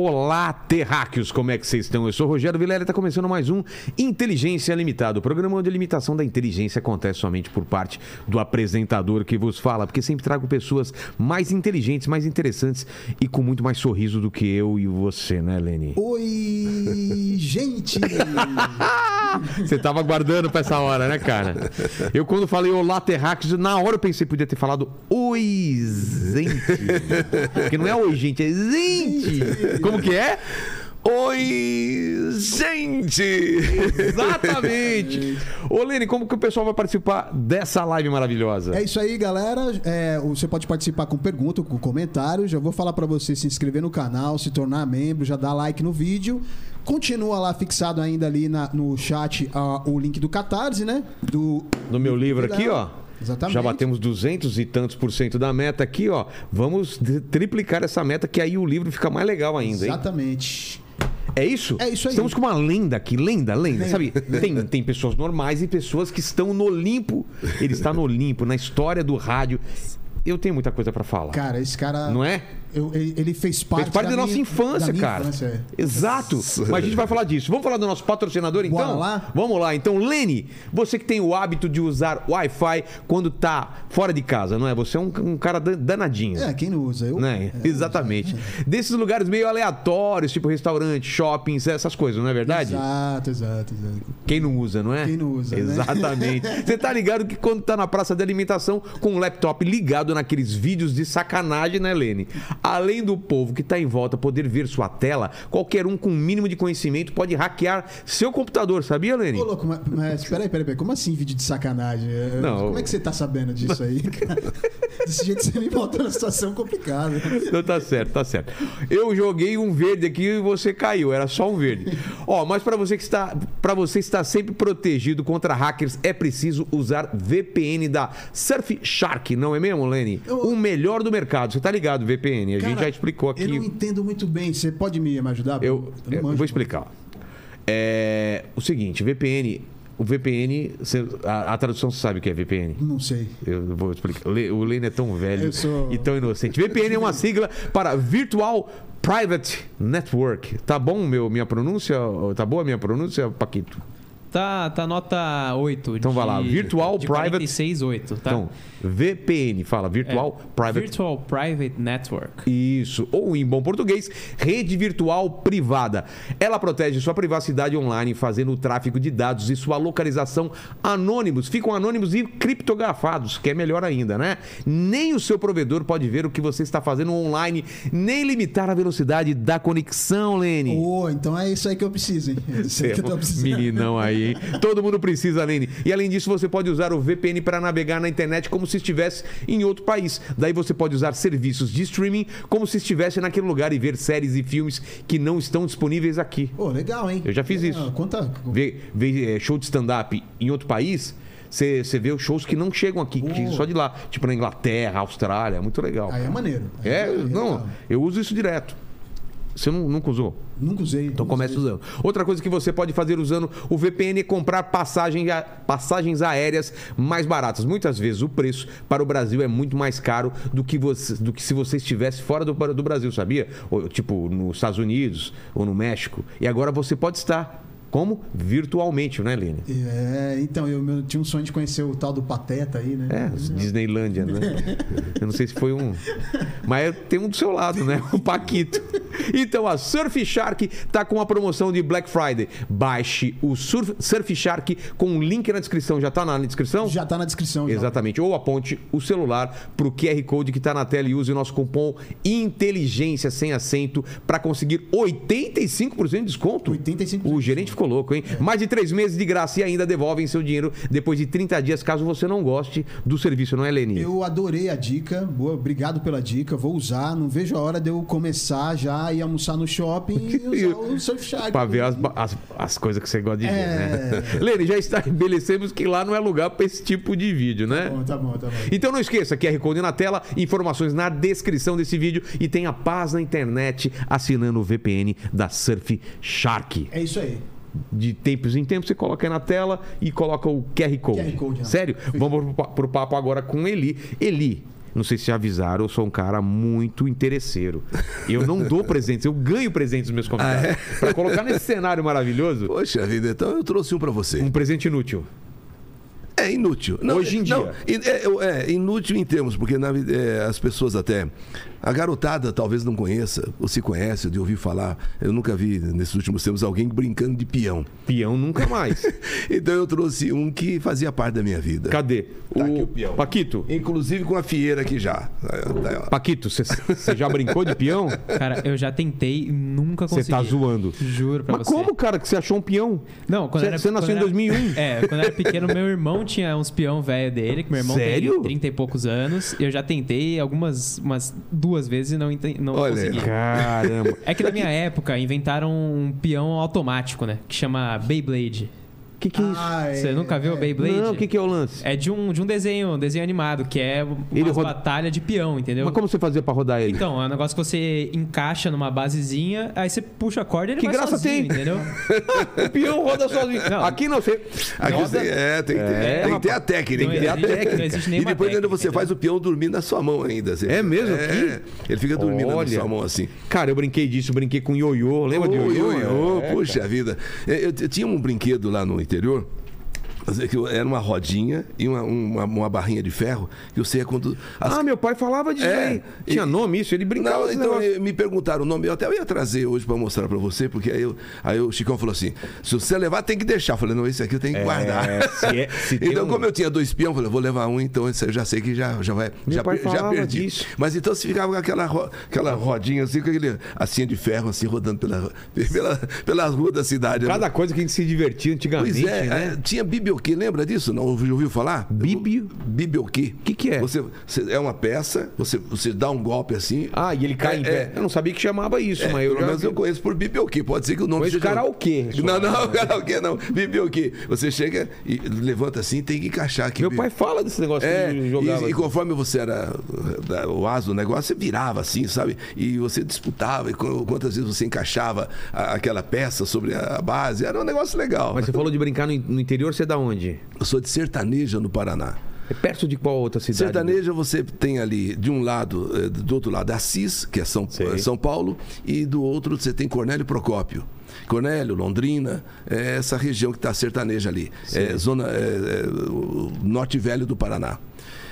Olá, terráqueos, como é que vocês estão? Eu sou o Rogério Vilela e está começando mais um Inteligência Limitada, o programa onde a limitação da inteligência acontece somente por parte do apresentador que vos fala, porque sempre trago pessoas mais inteligentes, mais interessantes e com muito mais sorriso do que eu e você, né, Leni? Oi, gente! Você tava aguardando pra essa hora, né, cara? Eu, quando falei olá, terráqueos, na hora eu pensei que podia ter falado oi, gente. Porque não é oi, gente, é gente. Como que é? Oi, gente! Exatamente! Ô, Lene, como que o pessoal vai participar dessa live maravilhosa? É isso aí, galera. É, você pode participar com pergunta, com comentário. Já vou falar para você se inscrever no canal, se tornar membro, já dá like no vídeo. Continua lá fixado ainda ali na- no chat ah, o link do Catarse, né? Do, No meu livro aqui, ó. Exatamente. Já batemos 200 e tantos por cento da meta aqui, ó. Vamos triplicar essa meta, que aí o livro fica mais legal ainda, hein? Exatamente. É isso? É isso aí. Estamos com uma lenda aqui, lenda, lenda. Sabe, tem, tem pessoas normais e pessoas que estão no Olimpo. Ele está no Olimpo, na história do rádio. Eu tenho muita coisa pra falar. Cara, esse cara. Não é? Eu- ele fez parte, Fez parte da, nossa minha- infância, da minha cara. infância, é. Exato. Mas a gente vai falar disso. Vamos falar do nosso patrocinador, então? Bora lá? Vamos lá. Então, Lene, você que tem o hábito de usar Wi-Fi quando tá fora de casa, não é? Você é um, um cara dan- danadinho. É, quem não usa? Eu, Né? É, Exatamente. Desses lugares meio aleatórios, tipo restaurante, shoppings, essas coisas, não é verdade? Exato, exato, exato. Quem não usa, não é? Quem não usa, né? Exatamente. Você tá ligado que quando tá na praça de alimentação com o laptop ligado naqueles vídeos de sacanagem, né, Lene? Além do povo que tá em volta poder ver sua tela, qualquer um com o mínimo de conhecimento pode hackear seu computador, sabia, Lene? Ô, louco, mas, mas peraí, peraí, peraí. Como assim vídeo de sacanagem? É, Não. Como é que você tá sabendo disso aí, cara? Desse jeito você me botou numa situação complicada. Então tá certo, tá certo. Eu joguei um verde aqui e você caiu, era só um verde. Ó, mas para você que está, para você estar sempre protegido contra hackers, é preciso usar VPN da Surfshark, não é mesmo, Lenny? Eu- O melhor do mercado. Você tá ligado, VPN? A gente já explicou aqui. Eu não entendo muito bem. Você pode me, ajudar? Eu, eu manjo vou explicar. É, o seguinte, VPN, o VPN, a, a tradução você sabe o que é VPN? Não sei. Eu vou explicar. O Lene é tão velho Eu sou- e tão inocente. VPN é uma sigla para Virtual Private Network. Tá bom meu, minha pronúncia? Tá boa a minha pronúncia, Paquito? Tá, tá nota 8. Então vai lá, Virtual de Private- 46, 8, tá? Então, VPN, fala Virtual É, Private Virtual Private Network. Isso, ou em bom português, rede virtual privada. Ela protege sua privacidade online, fazendo o tráfego de dados e sua localização anônimos. Ficam anônimos e criptografados, que é melhor ainda, né? Nem o seu provedor pode ver o que você está fazendo online, nem limitar a velocidade da conexão, Lene. Ô, então é isso aí que eu preciso, hein? É isso aí que eu tô precisando. Meninão aí, hein? Todo mundo precisa, Lene. E além disso, você pode usar o VPN para navegar na internet como se estivesse em outro país. Daí você pode usar serviços de streaming como se estivesse naquele lugar e ver séries e filmes que não estão disponíveis aqui. Ô, legal, hein? Eu já fiz isso. Ah, Conta. Ver, ver eh, show de stand-up em outro país, você vê os shows que não chegam aqui, que Oh. só de lá. Tipo na Inglaterra, Austrália, muito legal. Aí é maneiro. Aí É, aí não, legal. eu uso isso direto. Você não, nunca usou? Nunca usei. Então começa usei. usando. Outra coisa que você pode fazer usando o VPN é comprar passagem passagens aéreas mais baratas. Muitas vezes o preço para o Brasil é muito mais caro do que, você, do que se você estivesse fora do, do Brasil, sabia? Ou, tipo nos Estados Unidos ou no México. E agora você pode estar como? Virtualmente, né, Lene? É, então, eu, eu tinha um sonho de conhecer o tal do Pateta aí, né? É, Disneylândia, né? Eu não sei se foi um. Mas tem um do seu lado, né? O Paquito. Então a Surfshark tá com a promoção de Black Friday. Baixe o Surf, Surfshark com o link na descrição. Já tá na descrição? Já tá na descrição. já. Exatamente. Ou aponte o celular pro QR Code que tá na tela e use o nosso cupom inteligência sem acento para conseguir 85% de desconto. 85%. O gerente ficou louco, hein? Mais de três meses de graça e ainda devolvem seu dinheiro depois de 30 dias, caso você não goste do serviço, não é, Leni? Eu adorei a dica. Boa, obrigado pela dica. Vou usar. Não vejo a hora de eu começar já e almoçar no shopping e usar o Surfshark. Pra ver as, as, as coisas que você gosta de ver, É. né? Lene, já estabelecemos que lá não é lugar pra esse tipo de vídeo, né? Bom, tá bom, tá bom. Então não esqueça, QR Code na tela, informações na descrição desse vídeo e tenha paz na internet assinando o VPN da Surfshark. É isso aí. De tempos em tempos você coloca aí na tela e coloca o QR Code. QR Code, não. Sério? Vamos pro, pro papo agora com Eli. Eli, Não sei se avisaram, eu sou um cara muito interesseiro. Eu não dou presentes, eu ganho presentes dos meus convidados. Pra colocar nesse cenário maravilhoso, Poxa vida, então eu trouxe um pra você. um presente inútil. É inútil. Hoje em dia. não, in- é, é inútil em termos, porque na é, as pessoas até. A garotada talvez não conheça, ou se conhece, de ouvir falar. Eu nunca vi nesses últimos tempos alguém brincando de peão. Peão nunca mais. Então eu trouxe um que fazia parte da minha vida. Cadê? Tá aqui o peão. Paquito. Inclusive com a fieira aqui já. Tá ó. Paquito, você já brincou de peão? Cara, eu já tentei e nunca Você consegui. tá zoando. Juro pra Mas você. como, cara, que você achou um peão? Não, quando Você- era, você nasceu em 2001? É, quando eu era pequeno, meu irmão tinha uns peão velho dele, que meu irmão Sério? tem 30 e poucos anos. Eu já tentei algumas umas duas vezes e não, não Olha, consegui. Caramba. É que na minha época inventaram um peão automático, né? Que chama Beyblade. O que, que é isso? Ah, é, Você nunca viu o Beyblade? Não, o que, que é o lance? É de um, de um desenho, um desenho animado, que é uma roda- batalha de peão, entendeu? Mas como você fazia pra rodar ele? Então, é um negócio que você encaixa numa basezinha, aí você puxa a corda e ele Que vai graça sozinho, tem? entendeu? o peão roda sozinho. Não. Aqui não, você. Aqui roda- você- é, tem que ter, É, tem que ter a técnica. Não tem que ter a técnica. não existe e nenhuma depois ainda técnica, você faz o peão dormir na sua mão ainda. Você- É mesmo? É, Aqui? ele fica dormindo Olha. na sua mão assim. Cara, eu brinquei disso, brinquei com ioiô. Lembra de Ô, ioiô? ioiô, É, puxa vida. Eu, eu- eu tinha um brinquedo lá no interior. É Era uma rodinha e uma, uma, uma barrinha de ferro que você ia quando. as- Ah, meu pai falava disso É. Tinha nome isso? Ele brincava Não, então negócio. me perguntaram o nome, eu até ia trazer hoje pra mostrar pra você, porque aí, eu, aí o Chicão falou assim: se você levar, tem que deixar. Eu falei, não, esse aqui eu tenho que guardar. É, se é- se então, um- como eu tinha dois peão, eu falei, vou levar um, então esse eu já sei que já, já vai. Meu já, pai per- já perdi. disso. Mas então você ficava com aquela, ro- aquela rodinha assim, com aquele assim de ferro, assim, rodando pela, pela, pelas ruas da cidade. Cada coisa que a gente se divertia antigamente, Pois é, né? é, tinha bibioquê, lembra disso? Não ouviu falar? Bibio? Bibioquê. Que que é? Você, você- é uma peça, você, você dá um golpe assim. Ah, e ele cai em É, pé. é. Eu não sabia que chamava isso, É, mas eu pelo menos eu conheço por bibioquê. Pode ser que o nome Conheço seja... karaokê. Não, não, karaokê não. Bibioquê. Você chega e levanta assim tem que encaixar aqui. Meu pai fala desse negócio É, que jogava. e, e conforme você era o as do negócio, você virava assim, sabe? E você disputava, e qu- quantas vezes você encaixava aquela peça sobre a base. Era um negócio legal. Mas você falou de brincar no, interior, você é da onde? Eu sou de Sertaneja, no Paraná. É perto de qual outra cidade? Sertaneja você tem ali, de um lado, eh, do outro lado, Assis, que é São, Sei. eh, São Paulo, e do outro você tem Cornélio Procópio. Cornélio, Londrina, é essa região que está sertaneja ali. É, zona é, é, norte velho do Paraná.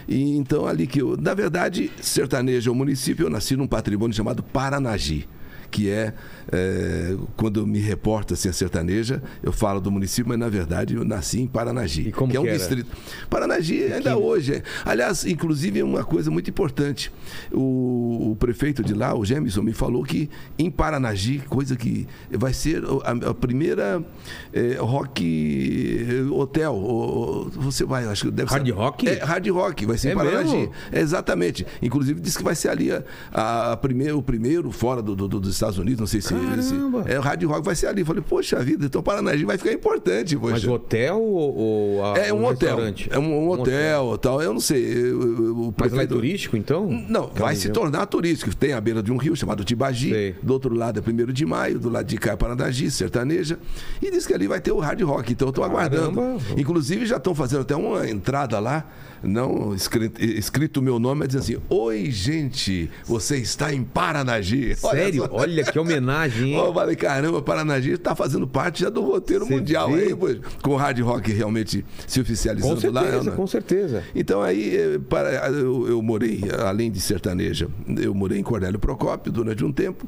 E então ali que eu. Na verdade, sertaneja é o município, eu nasci num patrimônio chamado Paranagi. Que é, é, quando eu me reporto assim a sertaneja, eu falo do município, mas na verdade eu nasci em Paranagi. E como que é um que era? distrito. Paranagi ainda hoje. é. Aliás, inclusive, é uma coisa muito importante. O, o prefeito de lá, o Gemison, me falou que em Paranagi, coisa que vai ser a, a primeira eh, rock eh, hotel. você vai, acho que deve Hard ser. rock? É, hard rock, vai ser É em Paranagi. É, exatamente. Inclusive, disse que vai ser ali a, a, a primeiro, o primeiro fora do, do- dos Estados Unidos, não sei se. Caramba! se é, o hard rock vai ser ali. Eu falei, poxa vida, então Paranagi vai ficar importante. Poxa. Mas o hotel ou, ou a- É um hotel. restaurante? É um, um hotel, tal. Eu não sei. eu- eu- Mas lá é prefeito- turístico, então? Não, vai se tornar turístico. Tem a beira de um rio chamado Tibagi. Sei. Do outro lado é 1 de maio, do lado de cá é Paranagi, sertaneja. E diz que ali vai ter o hard rock. Então eu estou aguardando. Inclusive já estão fazendo até uma entrada lá, não escrito, escrito o meu nome, é dizendo assim: Oi, gente, você está em Paranagi. Olha Sério? só. Olha que homenagem, hein? Ô, falei, caramba, Paranagi está fazendo parte já do roteiro mundial vê? aí, pois, com o hard rock realmente se com oficializando lá. certeza, né? com certeza. Então aí, eh, para, eu, eu morei, além de sertaneja, eu morei em Cornélio Procópio durante um tempo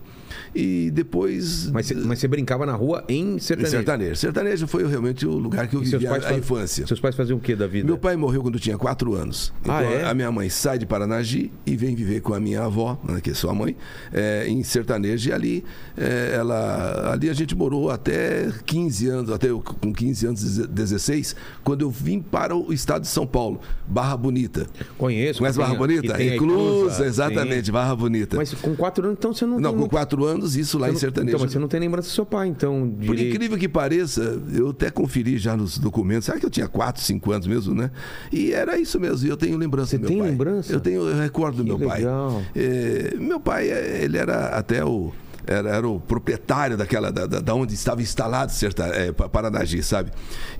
e depois. Mas, você- mas você brincava na rua em em sertanejo? sertanejo. Sertanejo foi realmente o lugar que eu vivi a, a infância. Seus pais faziam o que da vida? Meu pai morreu quando eu tinha quatro anos. Então Ah, é? a minha mãe sai de Paranagi e vem viver com a minha avó, né, que é sua mãe, eh, em sertanejo. E ali, eh, ela, ali a gente morou até 15 anos, até eu, com 15 anos, 16, quando eu vim para o estado de São Paulo, Barra Bonita. Conheço. Conhece Barra tem- Bonita? tem Inclusa, sim. exatamente, Barra Bonita. Mas com quatro anos, então você não não, tem... com quatro anos, isso lá em sertanejo. Então, mas você não tem lembrança do seu pai, então... Por direito. incrível que pareça, eu até conferi já nos documentos. Será que eu tinha 4, 5 anos mesmo, né? E era isso mesmo. E eu tenho lembrança Você do meu tem pai. lembrança? Eu tenho, eu recordo do Que meu pai. legal. É, meu pai, é, ele era até o. Era, era o proprietário daquela da, da- onde estava instalado Serta, é, Pa- Paranagi, sabe?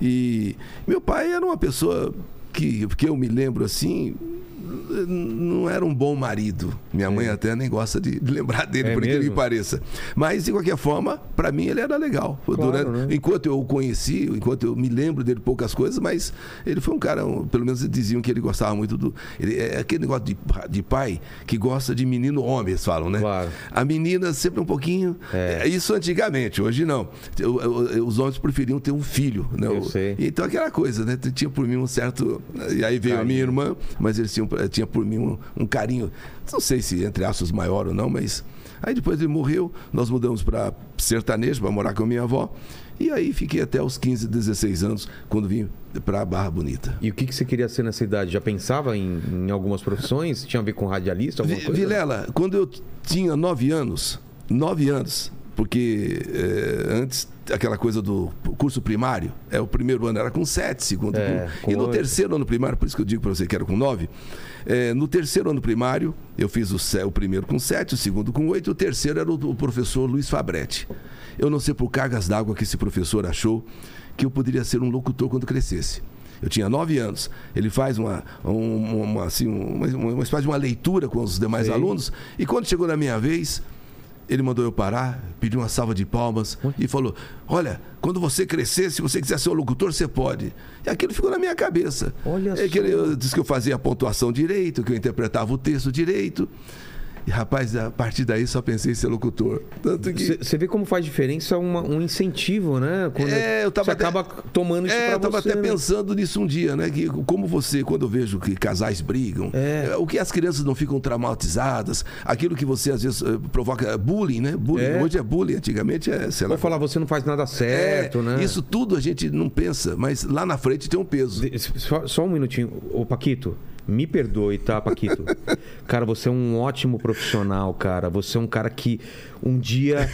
E meu pai era uma pessoa que, que eu me lembro assim, não era um bom marido. Minha mãe até nem gosta de lembrar dele, É por incrível mesmo? que pareça. Mas, de qualquer forma, para mim ele era legal. Claro, Durante- né? Enquanto eu o conheci, enquanto eu me lembro dele poucas coisas, mas ele foi um cara, um- pelo menos diziam que ele gostava muito do. Ele, é aquele negócio de, de pai que gosta de menino homem, eles falam, né? Claro. A menina sempre um pouquinho. É. é, Isso antigamente, hoje não. Eu- eu- Os homens preferiam ter um filho, né? Eu sei. Então aquela coisa, né? Tinha por mim um certo. E aí veio a minha irmã, mas eles tinham, eh, tinha por mim um, um carinho, não sei se entre aspas maior ou não, mas Aí depois ele morreu, nós mudamos para sertanejo, para morar com a minha avó. E aí fiquei até os 15, 16 anos, quando vim para a Barra Bonita. E o que, que você queria ser nessa idade? Já pensava em, em algumas profissões? Tinha a ver com radialista, alguma coisa? Vilela, quando eu tinha 9 anos, 9 anos, porque é, antes aquela coisa do curso primário, é o primeiro ano era com 7, segundo é, com... com... E no 8. terceiro ano primário, por isso que eu digo para você que era com 9, é, no terceiro ano primário, eu fiz o, o primeiro com sete, o segundo com oito, o terceiro era o, o professor Luiz Fabretti. Eu não sei por cargas d'água que esse professor achou que eu poderia ser um locutor quando crescesse. Eu tinha nove anos. Ele faz uma, uma, assim, uma, uma, espécie de uma leitura com os demais Sim. alunos. E quando chegou na minha vez, ele mandou eu parar, pediu uma salva de palmas e falou: Olha, quando você crescer, se você quiser ser um locutor, você pode. E aquilo ficou na minha cabeça. Olha é que ele eu disse que eu fazia a pontuação direito, que eu interpretava o texto direito. E rapaz, a partir daí só pensei em ser locutor. Tanto que. Você vê como faz diferença uma- um incentivo, né? Quando É, eu tava você até- acaba tomando isso É, eu tava você, até né? pensando nisso um dia, né? Que como você, quando eu vejo que casais brigam, É. é, o que as crianças não ficam traumatizadas, aquilo que você às vezes eh, provoca bullying, né? Bullying. É. Hoje é bullying, antigamente é, sei lá. Vai falar, você não faz nada É, certo, né? Isso tudo a gente não pensa, mas lá na frente tem um peso. Só, só um minutinho. Ô, Paquito, me perdoe, tá, Paquito? cara, você é um ótimo profissional, cara. Você é um cara que um dia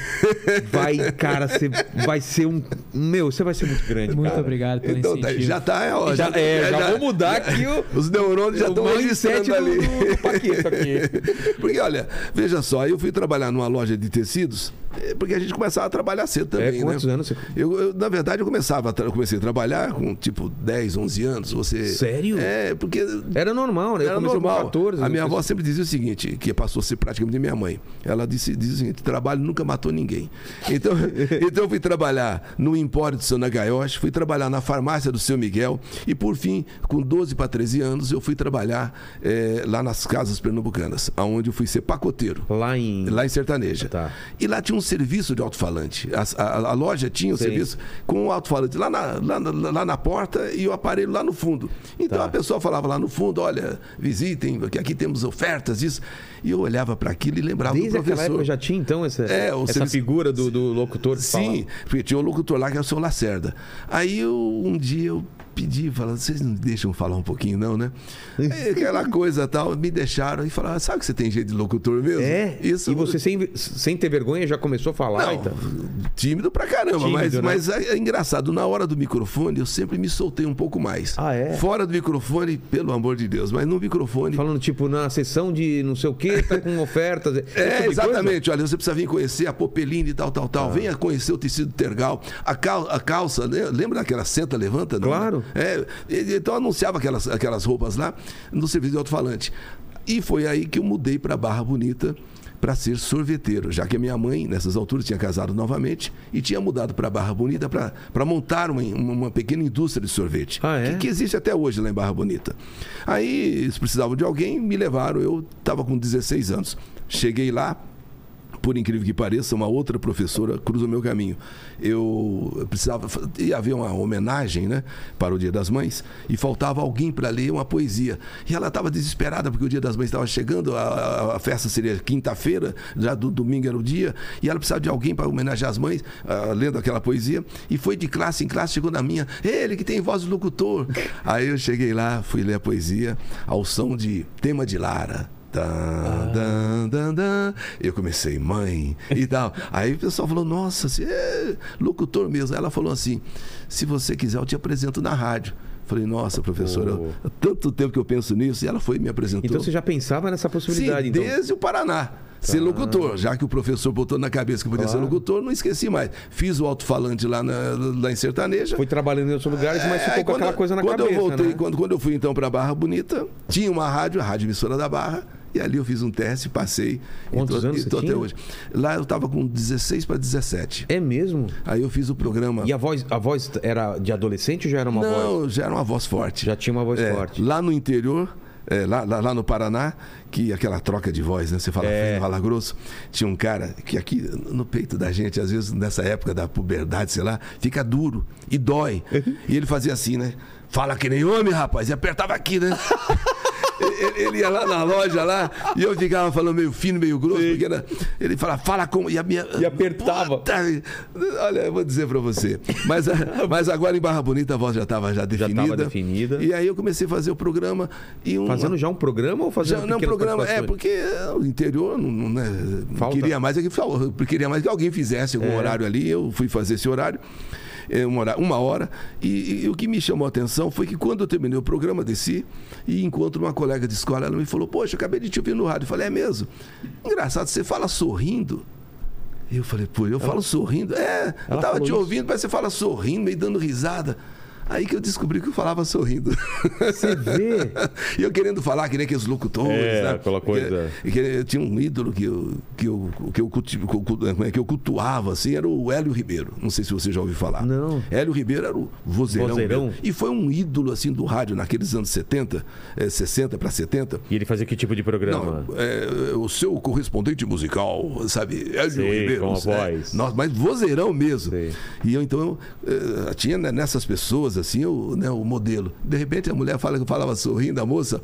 vai, cara, você vai ser um. Meu, você vai ser muito grande, Muito cara. obrigado pelo Então tá, incentivo. já tá, ó, Já, é, já, vou mudar aqui o. Os neurônios já o estão registrando do, ali. do, do Paquito aqui. Porque, olha, veja só, eu fui trabalhar numa loja de tecidos, porque a gente começava a trabalhar cedo também, É, quantos né? anos você- Eu, eu, na verdade, eu começava, eu comecei a trabalhar com, tipo, 10, 11 anos. Você... Sério? É, porque... Era normal, né? Era normal. com 14. a minha avó sempre dizia o seguinte, que passou a ser praticamente minha mãe. Ela disse, diz o seguinte, trabalho nunca matou ninguém. Então, então eu fui trabalhar no Empório do seu Nagayoshi, fui trabalhar na farmácia do seu Miguel e, por fim, com 12 para 13 anos, eu fui trabalhar eh, lá nas casas pernambucanas, aonde eu fui ser pacoteiro. Lá em. Lá em Sertaneja. Tá. E lá tinha um serviço de alto-falante. As- A, a loja tinha um Sei. serviço com o alto-falante lá na, lá, na- lá na porta e o aparelho lá no fundo. Então Tá. a pessoa falava lá no fundo: olha, visitem, que aqui temos ofertas, isso. E eu olhava para aquilo e lembrava Desde do professor. época já tinha, então, essa, É, o essa serviço- figura do, do locutor Sim, porque tinha um locutor lá que era o seu Lacerda. Aí eu, um dia eu pedi, falando, vocês não deixam falar um pouquinho, não, né? Aí, aquela coisa tal, me deixaram e falaram, sabe que você tem jeito de locutor mesmo? É? Isso. E você, sem, sem ter vergonha, já começou a falar? Não, então? tímido pra caramba, Tímido, mas, né? mas é, é engraçado. Na hora do microfone, eu sempre me soltei um pouco mais. Ah, é? Fora do microfone, pelo amor de Deus, mas no microfone. Falando, tipo, na sessão de não sei o que, tá com ofertas. tipo É, coisa? exatamente. Olha, você precisa vir conhecer a Popeline e tal, tal, Ah. tal. Venha conhecer o tecido tergal. A, cal- a calça, le- lembra daquela senta, levanta? não? Claro. É, então anunciava aquelas, aquelas roupas lá no serviço de alto-falante. E foi aí que eu mudei para Barra Bonita para ser sorveteiro, já que a minha mãe, nessas alturas, tinha casado novamente e tinha mudado para Barra Bonita para montar uma, uma pequena indústria de sorvete. Ah, é? que, que existe até hoje lá em Barra Bonita. Aí eles precisavam de alguém, me levaram. Eu estava com 16 anos. Cheguei lá, por incrível que pareça, uma outra professora cruza o meu caminho. Eu precisava, ia haver uma homenagem, né, para o Dia das Mães, e faltava alguém para ler uma poesia. E ela estava desesperada porque o Dia das Mães estava chegando, a, a festa seria quinta-feira, já do domingo era o dia, e ela precisava de alguém para homenagear as mães, ah, lendo aquela poesia, e foi de classe em classe, chegou na minha, ele que tem voz de locutor. Aí eu cheguei lá, fui ler a poesia ao som de Tema de Lara. Dan, dan, dan. Eu comecei, mãe, e tal. Aí o pessoal falou, nossa, você é locutor mesmo. Ela falou assim: se você quiser, eu te apresento na rádio. Falei, nossa, professora, Oh. há tanto tempo que eu penso nisso, e ela foi e me apresentou. Então você já pensava nessa Sim, possibilidade, então? desde o Paraná. ser locutor. Já que o professor botou na cabeça que podia ser locutor, não esqueci mais. Fiz o alto-falante lá, na, lá em Sertaneja. Foi trabalhando em outros lugares, mas É, ficou com quando- aquela coisa na quando cabeça, eu voltei, né? quando, quando eu fui então para Barra Bonita, tinha uma rádio, a Rádio Emissora da Barra, e ali eu fiz um teste, passei. Quantos e tô, anos e tô até tinha? hoje. Lá eu estava com 16 para 17. É mesmo? Aí eu fiz o programa. E a voz, a voz era de adolescente ou já era uma voz? Não, já era uma voz forte. Já tinha uma voz É, forte. Lá no interior, é, lá, lá, lá no Paraná, que aquela troca de voz, né? Você fala É. fino, fala grosso. Tinha um cara que aqui no peito da gente, às vezes nessa época da puberdade, sei lá, fica duro e dói. e ele fazia assim, né? Fala que nem homem, rapaz. E apertava aqui, né? ele, ele ia lá na loja lá e eu ficava falando meio fino, meio grosso, porque era- ele falava, fala como. E, a minha, E apertava. Puta, olha, eu vou dizer pra você. Mas, mas agora em Barra Bonita a voz já estava já definida. tava definida. E aí eu comecei a fazer o programa e um. Fazendo já um programa ou fazendo Já, não, programa, é, porque é, o interior não, não, né, não queria mais é queria mais que alguém fizesse algum É. horário ali, eu fui fazer esse horário. É, Uma hora, uma hora e, e o que me chamou a atenção foi que quando eu terminei o programa, desci e encontro uma colega de escola. Ela me falou: Poxa, acabei de te ouvir no rádio. Eu falei: É mesmo? Engraçado, você fala sorrindo. Eu falei: Pô, eu falo sorrindo? É, eu Ela tava te isso? ouvindo, mas você fala sorrindo, meio dando risada. Aí que eu descobri que eu falava sorrindo. Você vê? E eu querendo falar que nem aqueles locutores, É, né? aquela coisa. Que, que eu tinha um ídolo que eu, que eu, que eu, é que eu cultuava, assim, era o Hélio Ribeiro. Não sei se você já ouviu falar. Não. Hélio Ribeiro era o vozeirão. Vozeirão? E foi um ídolo, assim, do rádio naqueles anos 70, eh, 60 para 70. E ele fazia que tipo de programa? Não, é, o seu correspondente musical, sabe? Hélio Sei, Ribeiro. com a voz. Nossa, mas vozeirão mesmo. Sei. E eu, então, eu, eh, tinha né, nessas pessoas, assim, o, né, o modelo. De repente, a mulher fala que eu falava sorrindo, a moça.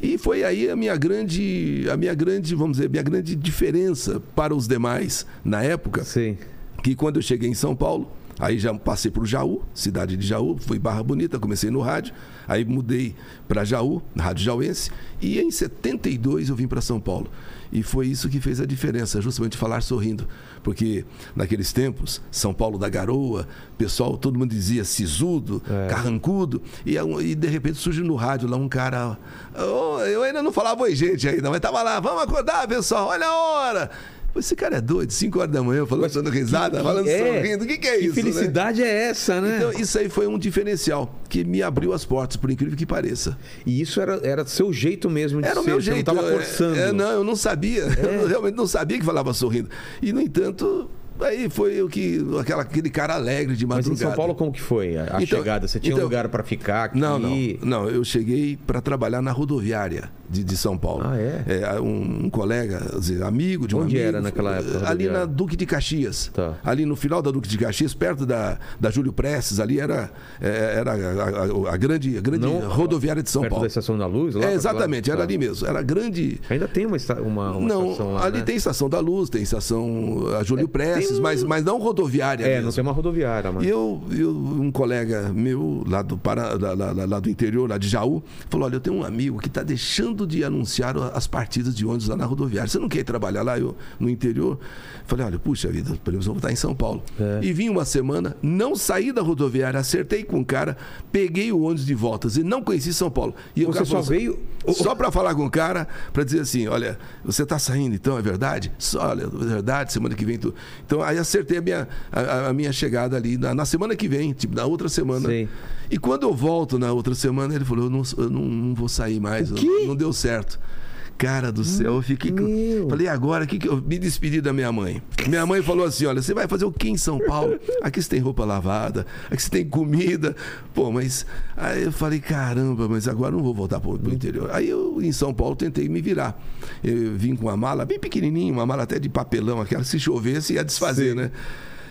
E foi aí a minha grande, a minha grande, vamos dizer, minha grande diferença para os demais na época Sim. que quando eu cheguei em São Paulo, aí já passei para o Jaú, cidade de Jaú, fui Barra Bonita, comecei no rádio, aí mudei para Jaú, na Rádio Jauense, e em 72 eu vim para São Paulo. E foi isso que fez a diferença, justamente falar sorrindo. Porque naqueles tempos, São Paulo da Garoa, pessoal, todo mundo dizia sisudo, carrancudo, e, é e de repente surge no rádio lá um cara. "Ô, eu ainda não falava oi, gente, ainda, mas tava lá, vamos acordar, pessoal, olha a hora. Esse cara é doido, 5 horas da manhã, falando, dando risada, falando sorrindo. O que, que é Que isso? né? felicidade é essa, né? Então, isso aí foi um diferencial que me abriu as portas, por incrível que pareça. E isso era, era seu jeito mesmo de Era o ser. meu você jeito. não tava é- forçando. é, não, eu não sabia. Eu realmente não sabia que falava sorrindo. E, no entanto, aí foi o que. Aquela, aquele cara alegre de Mas madrugada. em São Paulo, como que foi a, Então- chegada? Você tinha então- lugar para ficar aqui? Não, não. Não, eu cheguei para trabalhar na rodoviária de, de São Paulo. Ah, é? um, um colega, dizer, amigo de um Onde amigo. era naquela época a Ali na Duque de Caxias. Tá. Ali no final da Duque de Caxias, perto da, da Júlio Prestes, ali era, é, era a, a- a grande, a grande Não, rodoviária de São Perto Paulo. da Estação da Luz? Lá, É, exatamente, lá? era Tá. ali mesmo. Era grande. Ainda tem uma, uma, uma não, estação lá, ali né? tem estação da Luz, tem estação a Júlio Prestes, tem um- mas, mas não rodoviária. É, mesmo. não tem uma rodoviária, mas... E eu, eu, um colega meu, lá do, Pará, lá- lá- lá do interior, lá de Jaú, falou: Olha, eu tenho um amigo que está deixando de anunciar as partidas de ônibus lá na rodoviária. Você não quer ir trabalhar lá eu, no interior? Falei: Olha, puxa vida, pelo menos vou estar em São Paulo. É. E vim uma semana, não saí da rodoviária, acertei com o cara, peguei o ônibus de voltas e não conheci São Paulo. E Você cara só falou veio- Só para falar com o cara, para dizer assim: Olha, você está saindo então, é verdade? Só, olha, é verdade, semana que vem tu. Então aí acertei a minha, a, a minha chegada ali na, na semana que vem, tipo, na outra semana. Sei. E quando eu volto na outra semana, ele falou: Eu não, eu não, não vou sair mais, não deu certo. Cara do céu, eu fiquei. Meu. Falei, agora, que que eu me despedi da minha mãe. Minha mãe falou assim: olha, você vai fazer o que em São Paulo? Aqui você tem roupa lavada, aqui você tem comida. Pô, mas. Aí eu falei, caramba, mas agora eu não vou voltar pro, pro interior. Aí eu, em São Paulo, tentei me virar. Eu vim com uma mala bem pequenininha, uma mala até de papelão, aquela que se chovesse ia desfazer, Sim. né?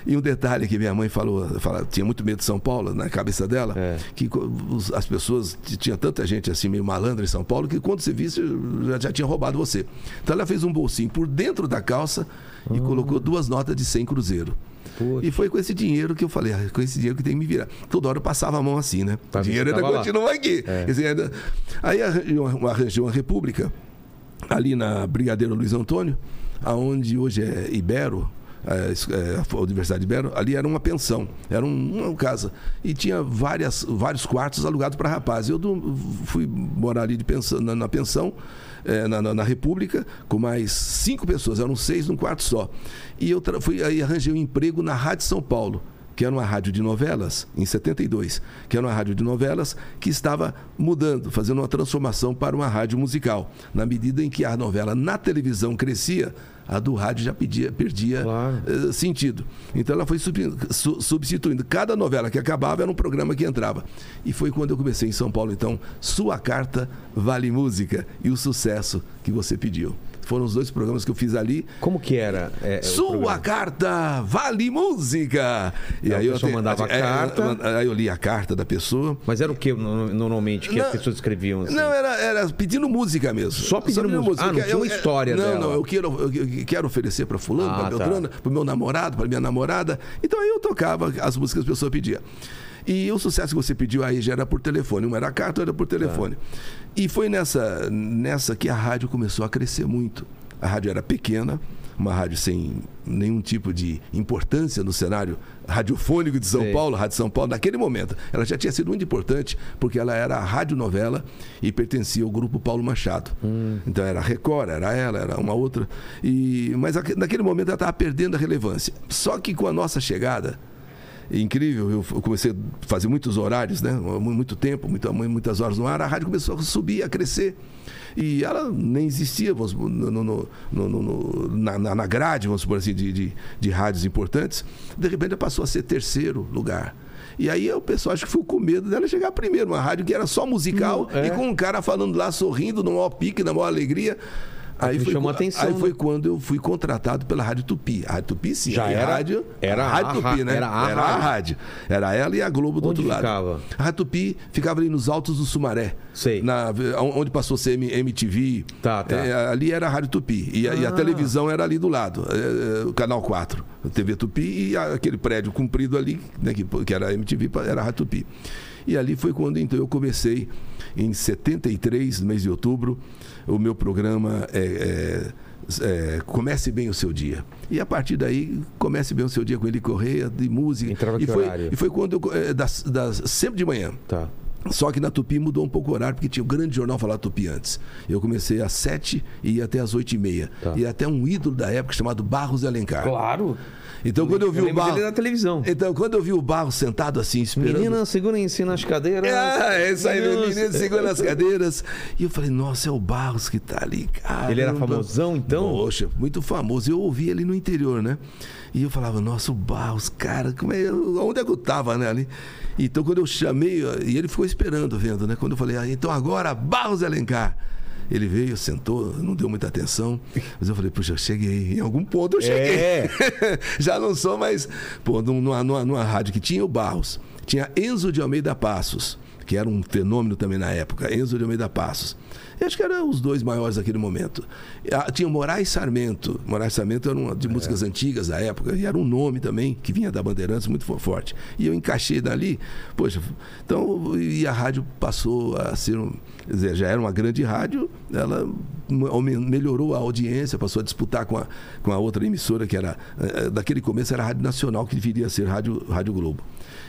E um detalhe que minha mãe falou, fala, tinha muito medo de São Paulo na cabeça dela, É. que as pessoas, tinha tanta gente assim meio malandra em São Paulo, que quando você visse, já, já tinha roubado você. Então ela fez um bolsinho por dentro da calça e colocou duas notas de 100 cruzeiro. Poxa. E foi com esse dinheiro que eu falei, ah, com esse dinheiro que tem que me virar. Toda hora eu passava a mão assim, né? Pra o ver se dinheiro ainda tava lá. continua aqui. Quer dizer, ainda- Aí arranjei uma república ali na Brigadeiro Luiz Antônio, aonde hoje é Ibero, é, é, a Universidade de Ibero, ali era uma pensão, era um- uma casa. E tinha várias, vários quartos alugados para rapazes. Eu do- fui morar ali de pensão, na, na pensão, eh, na, na- na República com mais cinco pessoas, eram seis num quarto só. E eu fui, aí arranjei um emprego na Rádio São Paulo, que era uma rádio de novelas, em 72, que era uma rádio de novelas que estava mudando, fazendo uma transformação para uma rádio musical. Na medida em que a novela na televisão crescia, a do rádio já pedia, perdia Claro. eh, sentido. Então ela foi sub- su- substituindo. Cada novela que acabava era um programa que entrava. E foi quando eu comecei em São Paulo, então, Sua Carta Vale Música e o sucesso que você pediu. Foram os dois programas que eu fiz ali. Como que era? é, Sua carta vale música. E Aí a eu até- mandava a é, carta. Aí eu li a carta da pessoa. Mas era o que no- normalmente que as Não, pessoas escreviam assim? Não, era, era pedindo música mesmo. Só pedindo música. Ah, não tinha uma história Não, dela. não, eu quero, eu, quero oferecer para fulano, Ah, para tá. Beltrana, para meu namorado, para minha namorada. Então aí eu tocava as músicas que a pessoa pedia. E o sucesso que você pediu aí já era por telefone. Uma era carta, outra era por telefone. E foi nessa, nessa que a rádio começou a crescer muito. A rádio era pequena, uma rádio sem nenhum tipo de importância no cenário radiofônico de São Sei. Paulo, Rádio São Paulo, naquele momento. Ela já tinha sido muito importante porque ela era a radionovela e pertencia ao grupo Paulo Machado. Então era a Record, era ela, era uma outra. E, mas aque- naquele momento ela estava perdendo a relevância. Só que com a nossa chegada, incrível, eu comecei a fazer muitos horários, né? Mu- Muito tempo, muita- mu- muitas horas no ar, a rádio começou a subir, a crescer. E ela nem existia vamos, no- no- no- na, na- na grade, vamos supor assim, de, de, de rádios importantes. De repente ela passou a ser terceiro lugar. E aí o pessoal acho que ficou com medo dela chegar primeiro, uma rádio que era só musical Não, é. e com um cara falando lá, sorrindo, no maior pique, na maior alegria. Aí foi, chamou qu- atenção, aí foi né? quando eu fui contratado pela Rádio Tupi. A Rádio Tupi, sim. Já a era- rádio, era a a Rádio Tupi, né? era a a rádio. Era ela e a Globo do Onde outro lado. ficava? A Rádio Tupi ficava ali nos altos do Sumaré. Sei. Na, onde passou a ser M- MTV. Tá, tá. É, ali era a Rádio Tupi. E, a- e a Ah. televisão era ali do lado. é, é, o Canal 4. a TV Tupi e a- aquele prédio comprido ali, né, que, que era a MTV, era a Rádio Tupi. E ali foi quando então eu comecei, em 73, no mês de outubro, o meu programa é, é, é, Comece Bem o Seu Dia. E a partir daí, comece bem o seu dia com ele Correia, de música. Entrava e foi, horário? E foi quando eu. é, das, das- sempre de manhã. Tá. Só que na Tupi mudou um pouco o horário, porque tinha o grande jornal falar Tupi antes. Eu comecei às sete e ia até às oito e meia. Tá. E até um ídolo da época chamado Barros de Alencar. Claro. Então quando eu vi Eu o Barros. na televisão. Então, quando eu vi o Barros sentado assim, esperando. Menina, segurem-se nas cadeiras. Ah, é isso aí, menino segura as cadeiras. E eu falei, nossa, é o Barros que tá ali, cara. Ele era famosão, então? Poxa, muito famoso. Eu ouvi ele no interior, né? E eu falava, nossa, o Barros, cara, como é, onde é que eu tava, né? Ali? Então, quando eu chamei, e ele ficou esperando, vendo, né? Quando eu falei, ah, então agora, Barros Alencar. Ele veio, sentou, não deu muita atenção. Mas eu falei, puxa, eu cheguei. Em algum ponto eu cheguei. É. Já não sou mais. Pô, numa, numa, numa rádio que tinha o Barros, tinha Enzo de Almeida Passos, que era um fenômeno também na época. Enzo de Almeida Passos. Eu acho que eram os dois maiores daquele momento. Ah, Tinha o Moraes Sarmento. Moraes Sarmento era uma de músicas antigas da época, e era um nome também que vinha da Bandeirantes muito fo- forte. E eu encaixei dali, poxa, então, e a rádio passou a ser, um, quer dizer, já era uma grande rádio, ela melhorou a audiência, passou a disputar com a, com a outra emissora que era, eh, daquele começo era a Rádio Nacional, que viria a ser Rádio, rádio Globo.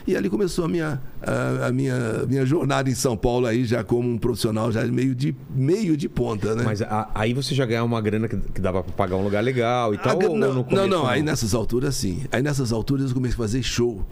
E ali começou a minha, a, a minha, minha jornada em São Paulo aí, já como um profissional, já meio de, meio de ponta, né? Mas a- aí você já ganhava uma grana que, que dava pra pagar um lugar legal e tal? Ou não, no não, começo, não, aí nessas alturas sim. Aí nessas alturas eu comecei a fazer show.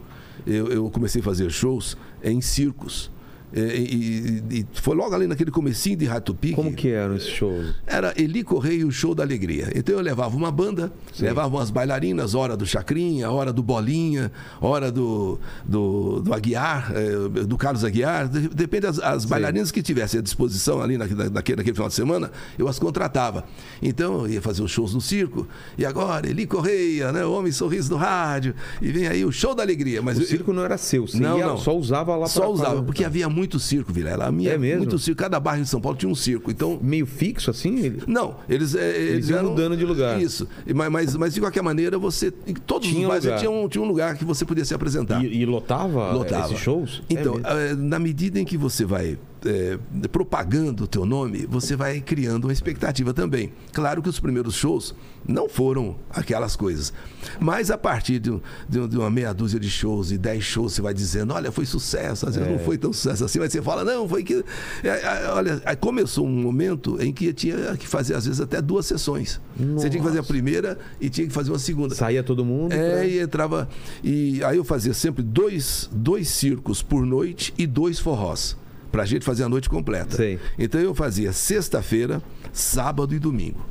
Eu, eu comecei a fazer shows em circos. E, e- e foi logo ali naquele comecinho de Rato Pique. Como que eram esses shows? Era Eli Correia e o Show da Alegria. Então eu levava uma banda, levava umas bailarinas, hora do Chacrinha, hora do Bolinha, hora do, do, do Aguiar, eh, do Carlos Aguiar. De- Depende das as bailarinas que tivessem à disposição ali naquele, naquele, final de semana, eu as contratava. Então eu ia fazer os shows no circo. E agora, Eli Correia, né? O Homem Sorriso do Rádio. E vem aí o Show da Alegria. Mas O eu- circo não era seu, você Não, ia- não. só usava lá só usava, pra- porque havia muito circo, Vilela. A minha, É mesmo? Muito circo. Cada bairro em São Paulo tinha um circo. Então, Meio fixo assim? Ele- não, eles, é, eles, iam eram- mudando de lugar. Isso. Mas, mas, mas, de qualquer maneira, você. Todos Tinha os bairros tinha um, tinha um lugar que você podia se apresentar. E, e lotava, Lotava. esses shows? É Então, eh, na medida em que você vai é, propagando o teu nome, você vai criando uma expectativa também. Claro que os primeiros shows não foram aquelas coisas. Mas a partir de, de, de uma meia dúzia de shows e dez shows, você vai dizendo, olha, foi sucesso, às vezes É. não foi tão sucesso assim, mas você fala, não, foi que. É, é, olha, aí começou um momento em que tinha que fazer, às vezes, até duas sessões. Você tinha que fazer a primeira e tinha que fazer uma segunda. Saía todo mundo. É, pra- e entrava. E aí eu fazia sempre dois, dois circos por noite e dois forrós. Pra gente fazer a noite completa. Sei. Então eu fazia sexta-feira, sábado e domingo.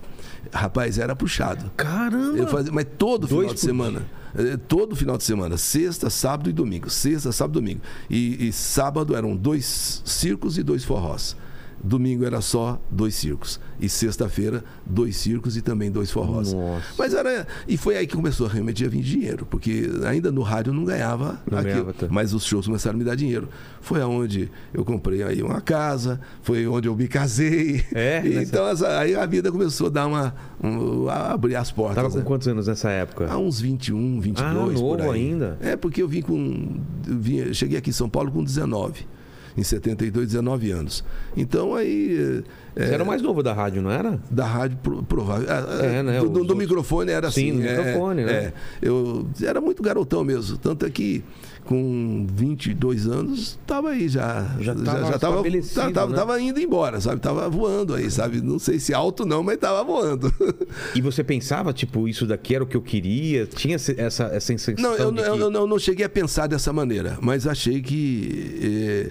Rapaz, era puxado. Caramba! Eu fazia, mas todo Dois final de semana. Eh, Todo final de semana. Sexta, sábado e domingo. Sexta, sábado e domingo. E, e sábado eram dois circos e dois forrós. Domingo era só dois circos. E sexta-feira, dois circos e também dois forrós. Nossa. Mas era. E foi aí que começou realmente a vir dinheiro. Porque ainda no rádio eu não ganhava Não aquilo. ganhava tanto. Mas os shows começaram a me dar dinheiro. Foi aonde eu comprei aí uma casa, foi onde eu me casei. É, E então essa- aí a vida começou a dar uma. um- a abrir as portas. Tava com né? quantos anos nessa época? Há uns 21, 22 Ah, novo ainda. É, porque eu vim com. eu vim- cheguei aqui em São Paulo com 19. Em 72, 19 anos. Então aí. é, Você era o mais novo da rádio, não era? da rádio pro- provável. Ah, É, né, Do, do outros- microfone era Sim, assim. do é, microfone, né? é. eu era muito garotão mesmo. Tanto é que com 22 anos estava aí já. Já tava tava, estabelecido, tava, tava- né? tava indo embora, sabe? Tava voando aí, sabe? Não sei se alto não, mas tava voando. E você pensava, tipo, isso daqui era o que eu queria? Tinha essa, essa sensação Não, eu, de eu- que... eu não, não cheguei a pensar dessa maneira, mas achei que. eh,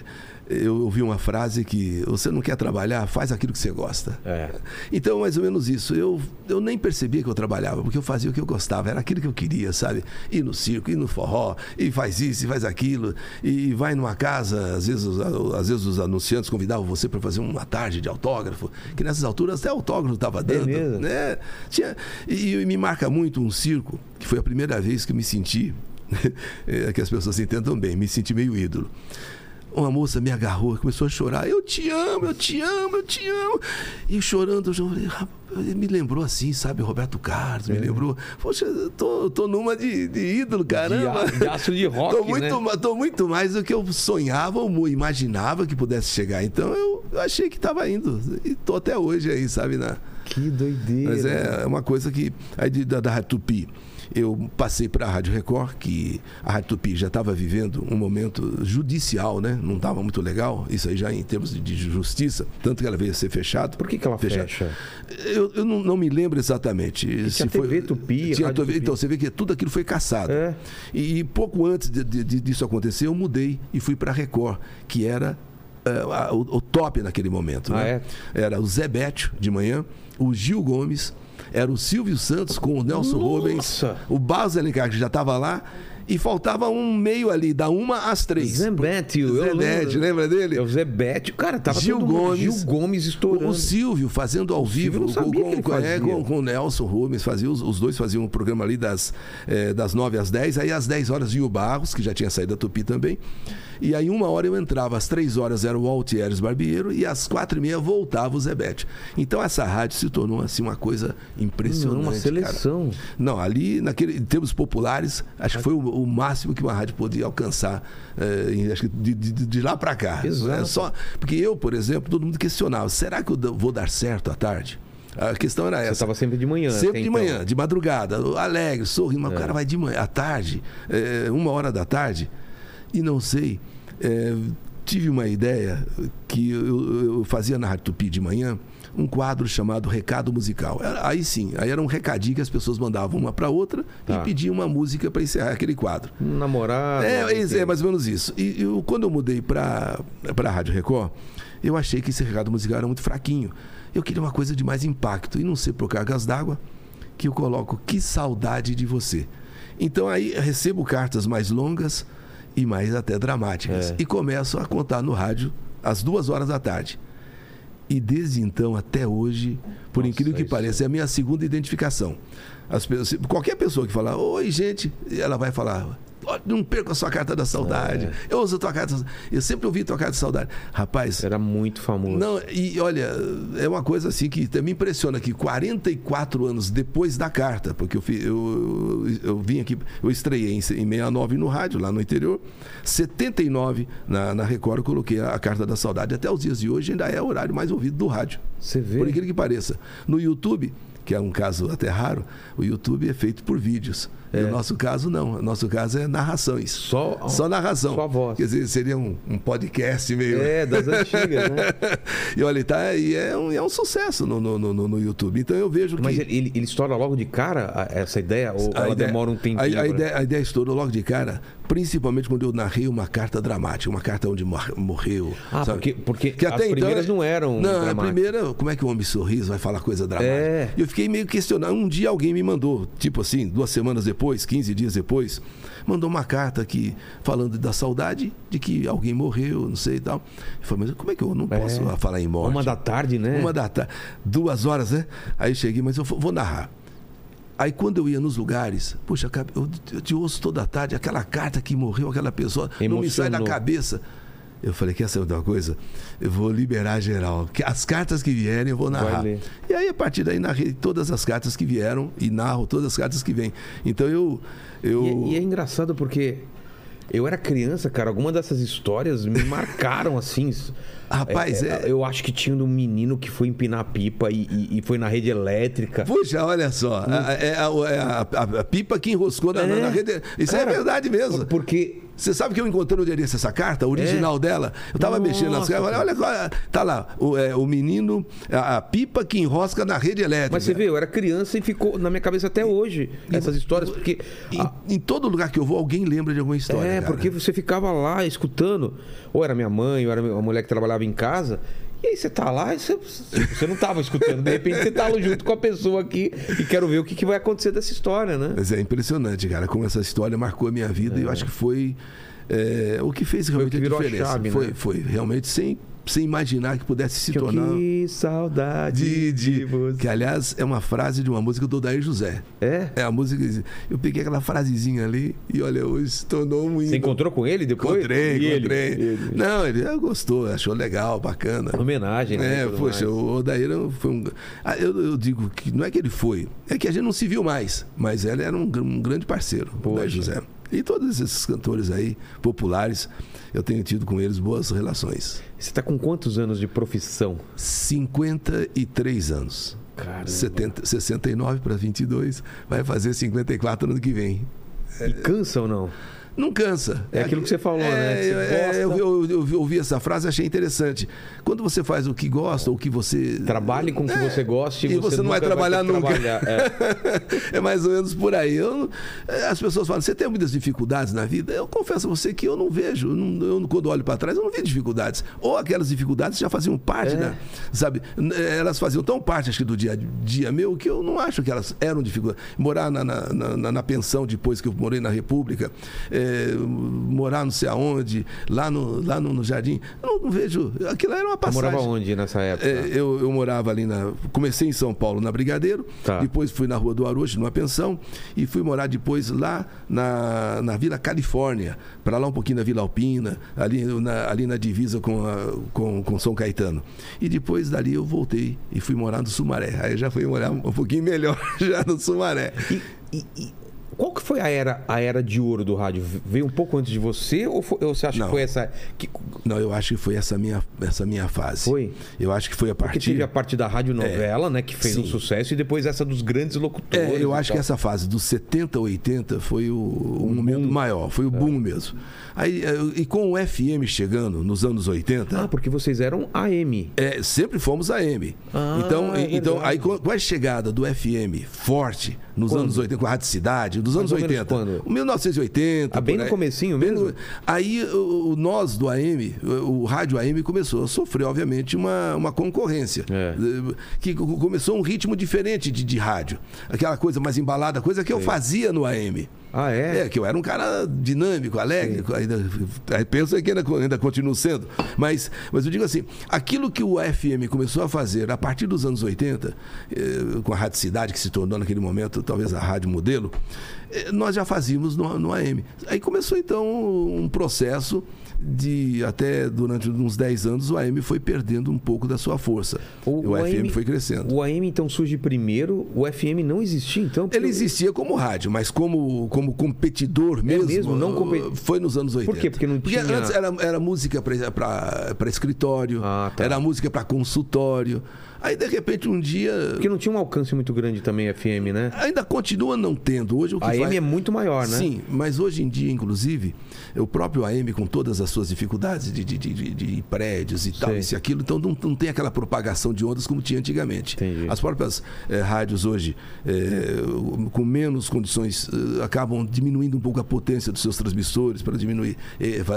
eu ouvi uma frase que você não quer trabalhar, faz aquilo que você gosta. É. Então, mais ou menos isso. Eu, eu nem percebia que eu trabalhava, porque eu fazia o que eu gostava, era aquilo que eu queria, sabe? Ir no circo, ir no forró, e faz isso, e faz aquilo, e vai numa casa, às vezes, os- às vezes os anunciantes convidavam você para fazer uma tarde de autógrafo, que nessas alturas até autógrafo estava dando. né? Tinha, e, e me marca muito um circo, que foi a primeira vez que eu me senti, é, que as pessoas entendam bem, me senti meio ídolo. Uma moça me agarrou, começou a chorar. Eu te amo, eu te amo, eu te amo. E chorando, eu falei, "Rapaz, ele me lembrou assim, sabe, Roberto Carlos, me lembrou. Poxa, eu tô, tô numa de, de ídolo, caramba. a- de astro de rock, tô muito, né? tô muito mais do que eu sonhava ou imaginava que pudesse chegar. Então eu, eu achei que estava indo. E tô até hoje aí, sabe, na, Que doideira. mas é uma coisa que. Aí de- da, da Tupi, eu passei para a Rádio Record, que a Rádio Tupi já estava vivendo um momento judicial, né? Não estava muito legal, isso aí já em termos de, justiça, tanto que ela veio a ser fechada. Por que, que ela Fechado. fecha? Eu, eu não, não me lembro exatamente. tinha TV Tupi, tinha TV, Tupi. Então, você vê que tudo aquilo foi caçado. É. E, pouco antes de- de- disso acontecer, eu mudei e fui para a Record, que era a- o, o top naquele momento. Ah, né? Era o Zé Bétio, de manhã, o Gil Gomes, era o Silvio Santos com o Nelson Nossa! Rubens, o Barros Alencar, que já estava lá, e faltava um meio ali, da uma às três. Bétio, lembro. lembra dele? É o Zé Bétio. Cara, tava Gil todo Gomes. Gil Gomes estourando. O Silvio fazendo ao Silvio vivo sabia com, com, é, com, com o Nelson Rubens, fazia, os, os dois faziam um programa ali das, eh, das 9 às 10, aí às 10 horas vinha o Barros, que já tinha saído da Tupi também. E aí uma hora eu entrava, às 3 horas era o Altieres Barbeiro e às 4 e meia voltava o Zebete. Então essa rádio se tornou assim uma coisa impressionante. Não, uma cara. seleção. Não, ali, naquele, em termos populares, acho que foi o, o máximo que uma rádio podia alcançar em- acho que de, de- de lá para cá. Exato. É só, porque eu, por exemplo, todo mundo questionava: será que eu vou dar certo à tarde? A questão era Você essa. estava sempre de manhã. Sempre até de então. manhã, de madrugada, alegre, sorrindo, É. mas o cara vai de manhã, à tarde, eh, uma hora da tarde, e não sei. Eh, tive uma ideia que eu, eu fazia na Rádio Tupi de manhã um quadro chamado Recado Musical. Aí sim, aí era um recadinho que as pessoas mandavam uma para outra Tá. e pediam uma música para encerrar aquele quadro. Um namorado. É, é, é mais ou menos isso. E eu, quando eu mudei para a Rádio Record, eu achei que esse recado musical era muito fraquinho. Eu queria uma coisa de mais impacto. E não sei por cargas d'água que eu coloco Que Saudade de Você. Então aí recebo cartas mais longas e mais até dramáticas. É. E começo a contar no rádio às duas horas da tarde. E desde então até hoje, por Nossa, incrível que isso- pareça, é a minha segunda identificação. As pessoas, qualquer pessoa que falar, oi gente, ela vai falar, não perca a sua carta da saudade. É. Eu uso a tua carta. Eu sempre ouvi tua carta da saudade. Rapaz, Era muito famoso. não, e olha, é uma coisa assim que me impressiona que 44 anos depois da carta, porque eu, eu, eu vim aqui, eu estreiei em, em 69 no rádio, lá no interior, 79 na, na Record eu coloquei a, a carta da saudade. Até os dias de hoje ainda é o horário mais ouvido do rádio. Você vê. Por incrível que pareça. No YouTube, que é um caso até raro, o YouTube é feito por vídeos. E o nosso caso não. O nosso caso é narrações. Só- Só narração. só a voz. Quer dizer, seria um, um podcast meio. É, das antigas, né? e olha, tá, e é um, é um sucesso no, no, no, no YouTube. Então eu vejo que. Mas ele, ele, estoura logo de cara essa ideia? Ou a ela ideia- demora um tempinho? A, a ideia, a ideia estourou logo de cara, principalmente quando eu narrei uma carta dramática, uma carta onde mor- morreu. Ah, sabe? porque- porque Que as até então primeiras é- não eram Não, a primeira, como é que o homem sorriso vai falar coisa dramática? É. E eu fiquei meio questionando. Um dia alguém me mandou, tipo assim, duas semanas depois, 15 dias depois, mandou uma carta aqui falando da saudade de que alguém morreu, não sei e tal. Eu falei, mas como é que eu não posso É. falar em morte? Uma da tarde, né? Uma da tarde. Duas horas, né? Aí eu cheguei, mas eu vou narrar. Aí quando eu ia nos lugares, puxa, cabe- eu, te ouço toda tarde, aquela carta que morreu, aquela pessoa, não me sai da Emocionou. cabeça. Eu falei, quer saber de uma coisa? Eu vou liberar geral. Que As cartas que vierem eu vou narrar. E aí, a partir daí, narrei todas as cartas que vieram e narro todas as cartas que vêm. Então eu. eu... E, e é engraçado porque eu era criança, cara. Algumas dessas histórias me marcaram assim. Rapaz, é- Eu acho que tinha um menino que foi empinar pipa e, e- e foi na rede elétrica. Puxa, olha só. a- É a, é a- a- a pipa que enroscou na, na- É. rede. Isso Cara, é verdade mesmo. Porque Você sabe que eu encontrei no desse essa carta, a original dela? Eu tava Nossa. mexendo nas cartas, olha, olha, tá lá, o, é, o menino, a, a pipa que enrosca na rede elétrica. Mas você vê, eu era criança e ficou na minha cabeça até hoje essas histórias, porque. Em, ah, em todo lugar que eu vou, alguém lembra de alguma história. é, cara. porque você ficava lá escutando, ou era minha mãe, ou era a mulher que trabalhava em casa. E aí você tá lá e você, você não tava escutando. De repente você tá junto com a pessoa aqui e quero ver o que, que vai acontecer dessa história, né? Mas é impressionante, cara, como essa história marcou a minha vida e eu acho que foi é, o que fez realmente que a virou a diferença. chave, foi, né? foi realmente sem, sem imaginar que pudesse se Que, tornar. que saudade De, de, de, você. que aliás é uma frase de uma música do Daí José. É? É a música. que diz- Eu peguei aquela frasezinha ali e olha, hoje se tornou um Você encontrou com ele depois? Encontrei, E encontrei. Ele? Não, ele ah, gostou, achou legal, bacana. Homenagem, né? É, poxa, mais. o Odair foi um. Ah, eu, eu digo que não é que ele foi, é que a gente não se viu mais, mas ele era um, um grande parceiro, o Poxa. Odair José. E todos esses cantores aí, populares, eu tenho tido com eles boas relações. Você tá com quantos anos de profissão? 53 anos. Caramba. 70, 69 para 22, vai fazer 54 no ano que vem. E cansa ou não? Não cansa. É aquilo que você falou, né? Que você é, eu, eu- eu- eu ouvi essa frase e achei interessante. Quando você faz o que gosta, o que você. Trabalhe com o que É, você gosta e, e você não vai trabalhar que nunca. trabalhar. É. é mais ou menos por aí. Eu- as pessoas falam, você tem muitas dificuldades na vida? Eu confesso a você que eu não vejo. Eu não- eu, quando olho para trás, eu não vejo dificuldades. Ou aquelas dificuldades já faziam parte, É. da, sabe? Elas faziam tão parte, acho que, do dia a dia meu, que eu não acho que elas eram dificuldades. Morar na, na, na- na pensão depois que eu morei na República, é, morar não sei aonde, lá no, lá no, no jardim, eu não, não vejo. Aquilo era uma Você passagem. morava onde nessa época? É, eu, eu morava ali na. Comecei em São Paulo, na Brigadeiro. Tá. Depois fui na Rua do Arojo, numa pensão. E fui morar depois lá na, na Vila Califórnia, para lá um pouquinho da Vila Alpina, ali na, ali na divisa com, a- com, com São Caetano. E depois dali eu voltei e fui morar no Sumaré. Aí já fui morar um pouquinho melhor já no Sumaré. E- e qual que foi a era, a era de ouro do rádio? Veio um pouco antes de você ou, foi- ou você acha Não. que foi essa... Que, Não, eu acho que foi essa minha, essa minha fase. Foi? Eu acho que foi a porque partir. teve a parte da rádio novela, né? Que fez um Sim. sucesso. E depois essa dos grandes locutores. É, eu acho que tal. essa fase dos 70, 80 foi o, o momento maior, foi o boom mesmo. Aí, eh, e com o FM chegando nos anos 80, Ah, porque vocês eram AM. é, sempre fomos AM. Ah, então, é então aí com, com a chegada do FM forte nos Quando? anos 80, com a Rádio Cidade, dos anos ou menos 80, quando? 1980. Ah, bem no comecinho mesmo? no- Aí o, nós do AM, o, rádio AM começou a sofrer, obviamente, uma, uma concorrência. É. Eh, Que co- começou um ritmo diferente de, de rádio. Aquela coisa mais embalada, coisa que eu fazia no AM. Ah, é? É, que eu era um cara dinâmico, alegre, ainda, penso que ainda, ainda continuo sendo. Mas, mas eu digo assim, aquilo que o FM começou a fazer a partir dos anos 80, eh, com a Rádio Cidade, que se tornou naquele momento talvez a rádio modelo, nós já fazíamos no, no AM. Aí começou então um processo de até durante uns 10 anos o AM foi perdendo um pouco da sua força. O, FM foi crescendo. O AM então surge primeiro, o FM não existia então? Ele existia como rádio, mas como, como competidor mesmo, mesmo? Não compe- foi nos anos 80. Por quê? Porque não tinha- antes era, era música para escritório, Ah, tá. era música para consultório. Aí de repente um dia Porque não tinha um alcance muito grande também FM, né? ainda continua não tendo. Hoje o que A AM é muito maior, né? Sim, mas hoje em dia, inclusive, o próprio AM, com todas as suas dificuldades de, de, de- de- prédios e tal, Sei. isso e aquilo, então não, não tem aquela propagação de ondas como tinha antigamente. Entendi. As próprias eh, rádios hoje, eh, com menos condições, eh, acabam diminuindo um pouco a potência dos seus transmissores para diminuir,